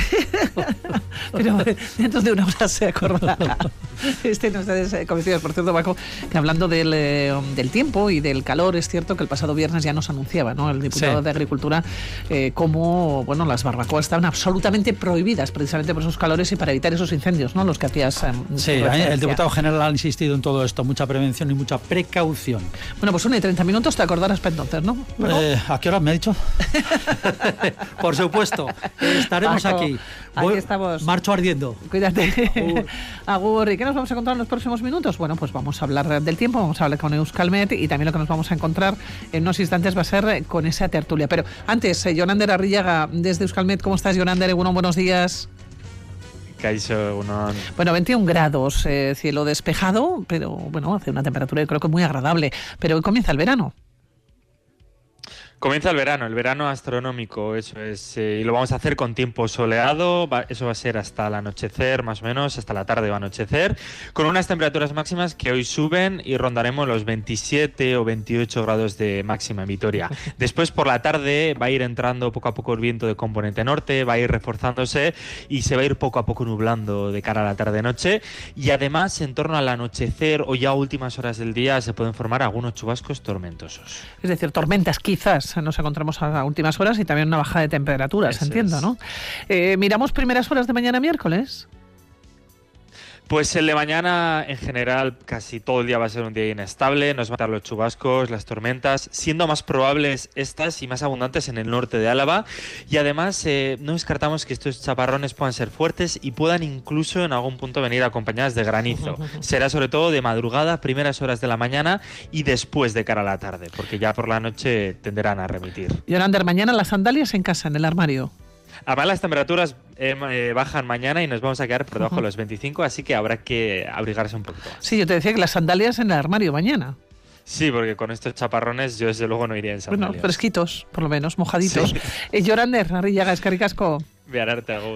Pero dentro de una hora se acordará. Estén ustedes eh, convencidos, por cierto, Paco, que hablando del, eh, del tiempo y del calor, es cierto que el pasado viernes ya nos anunciaba ¿no? el diputado Sí. de Agricultura eh, cómo bueno, las barbacoas estaban absolutamente prohibidas precisamente por esos calores y para evitar esos incendios, ¿no? los que hacías. eh, Sí, el diputado general insistido en todo esto, mucha prevención y mucha precaución. Bueno, pues una y 30 minutos te acordarás para entonces, ¿no? Eh, ¿A qué hora me ha dicho? Por supuesto, estaremos Paco, aquí. aquí estamos. Marcho ardiendo. Cuídate. Agur. ¿Y qué nos vamos a encontrar en los próximos minutos? Bueno, pues vamos a hablar del tiempo, vamos a hablar con Euskalmet y también lo que nos vamos a encontrar en unos instantes va a ser eh, con esa tertulia. Pero antes, eh, Jonander Arrillaga, desde Euskalmet, ¿cómo estás, Jonander? Egunon, buenos días. Bueno, 21 grados, eh, cielo despejado, pero bueno, hace una temperatura yo creo que muy agradable. Pero hoy comienza el verano. Comienza el verano, el verano astronómico, eso es, eh, y lo vamos a hacer con tiempo soleado, va- eso va a ser hasta el anochecer, más o menos, hasta la tarde va a anochecer, con unas temperaturas máximas que hoy suben y rondaremos los 27 o 28 grados de máxima en Vitoria. Después por la tarde va a ir entrando poco a poco el viento de componente norte, va a ir reforzándose y se va a ir poco a poco nublando de cara a la tarde-noche, y además en torno al anochecer o ya a últimas horas del día se pueden formar algunos chubascos tormentosos. Es decir, tormentas quizás nos encontramos a últimas horas y también una bajada de temperaturas, Eso entiendo, es. ¿no? Eh, Miramos primeras horas de mañana miércoles. Pues el de mañana, en general, casi todo el día va a ser un día inestable. Nos van a dar los chubascos, las tormentas, siendo más probables estas y más abundantes en el norte de Álava. Y además, eh, no descartamos que estos chaparrones puedan ser fuertes y puedan incluso en algún punto venir acompañadas de granizo. Será sobre todo de madrugada, primeras horas de la mañana y después de cara a la tarde, porque ya por la noche tenderán a remitir. Jonander, mañana las sandalias en casa, en el armario. Además, las temperaturas eh, eh, bajan mañana y nos vamos a quedar por debajo de los 25, así que habrá que abrigarse un poquito más. Sí, yo te decía que las sandalias en el armario mañana. Sí, porque con estos chaparrones yo desde luego no iría en Bueno, sandalias. fresquitos, por lo menos, mojaditos. Sí. Eh, Jonander, Arrillaga, Escaricasco. Beararte agur.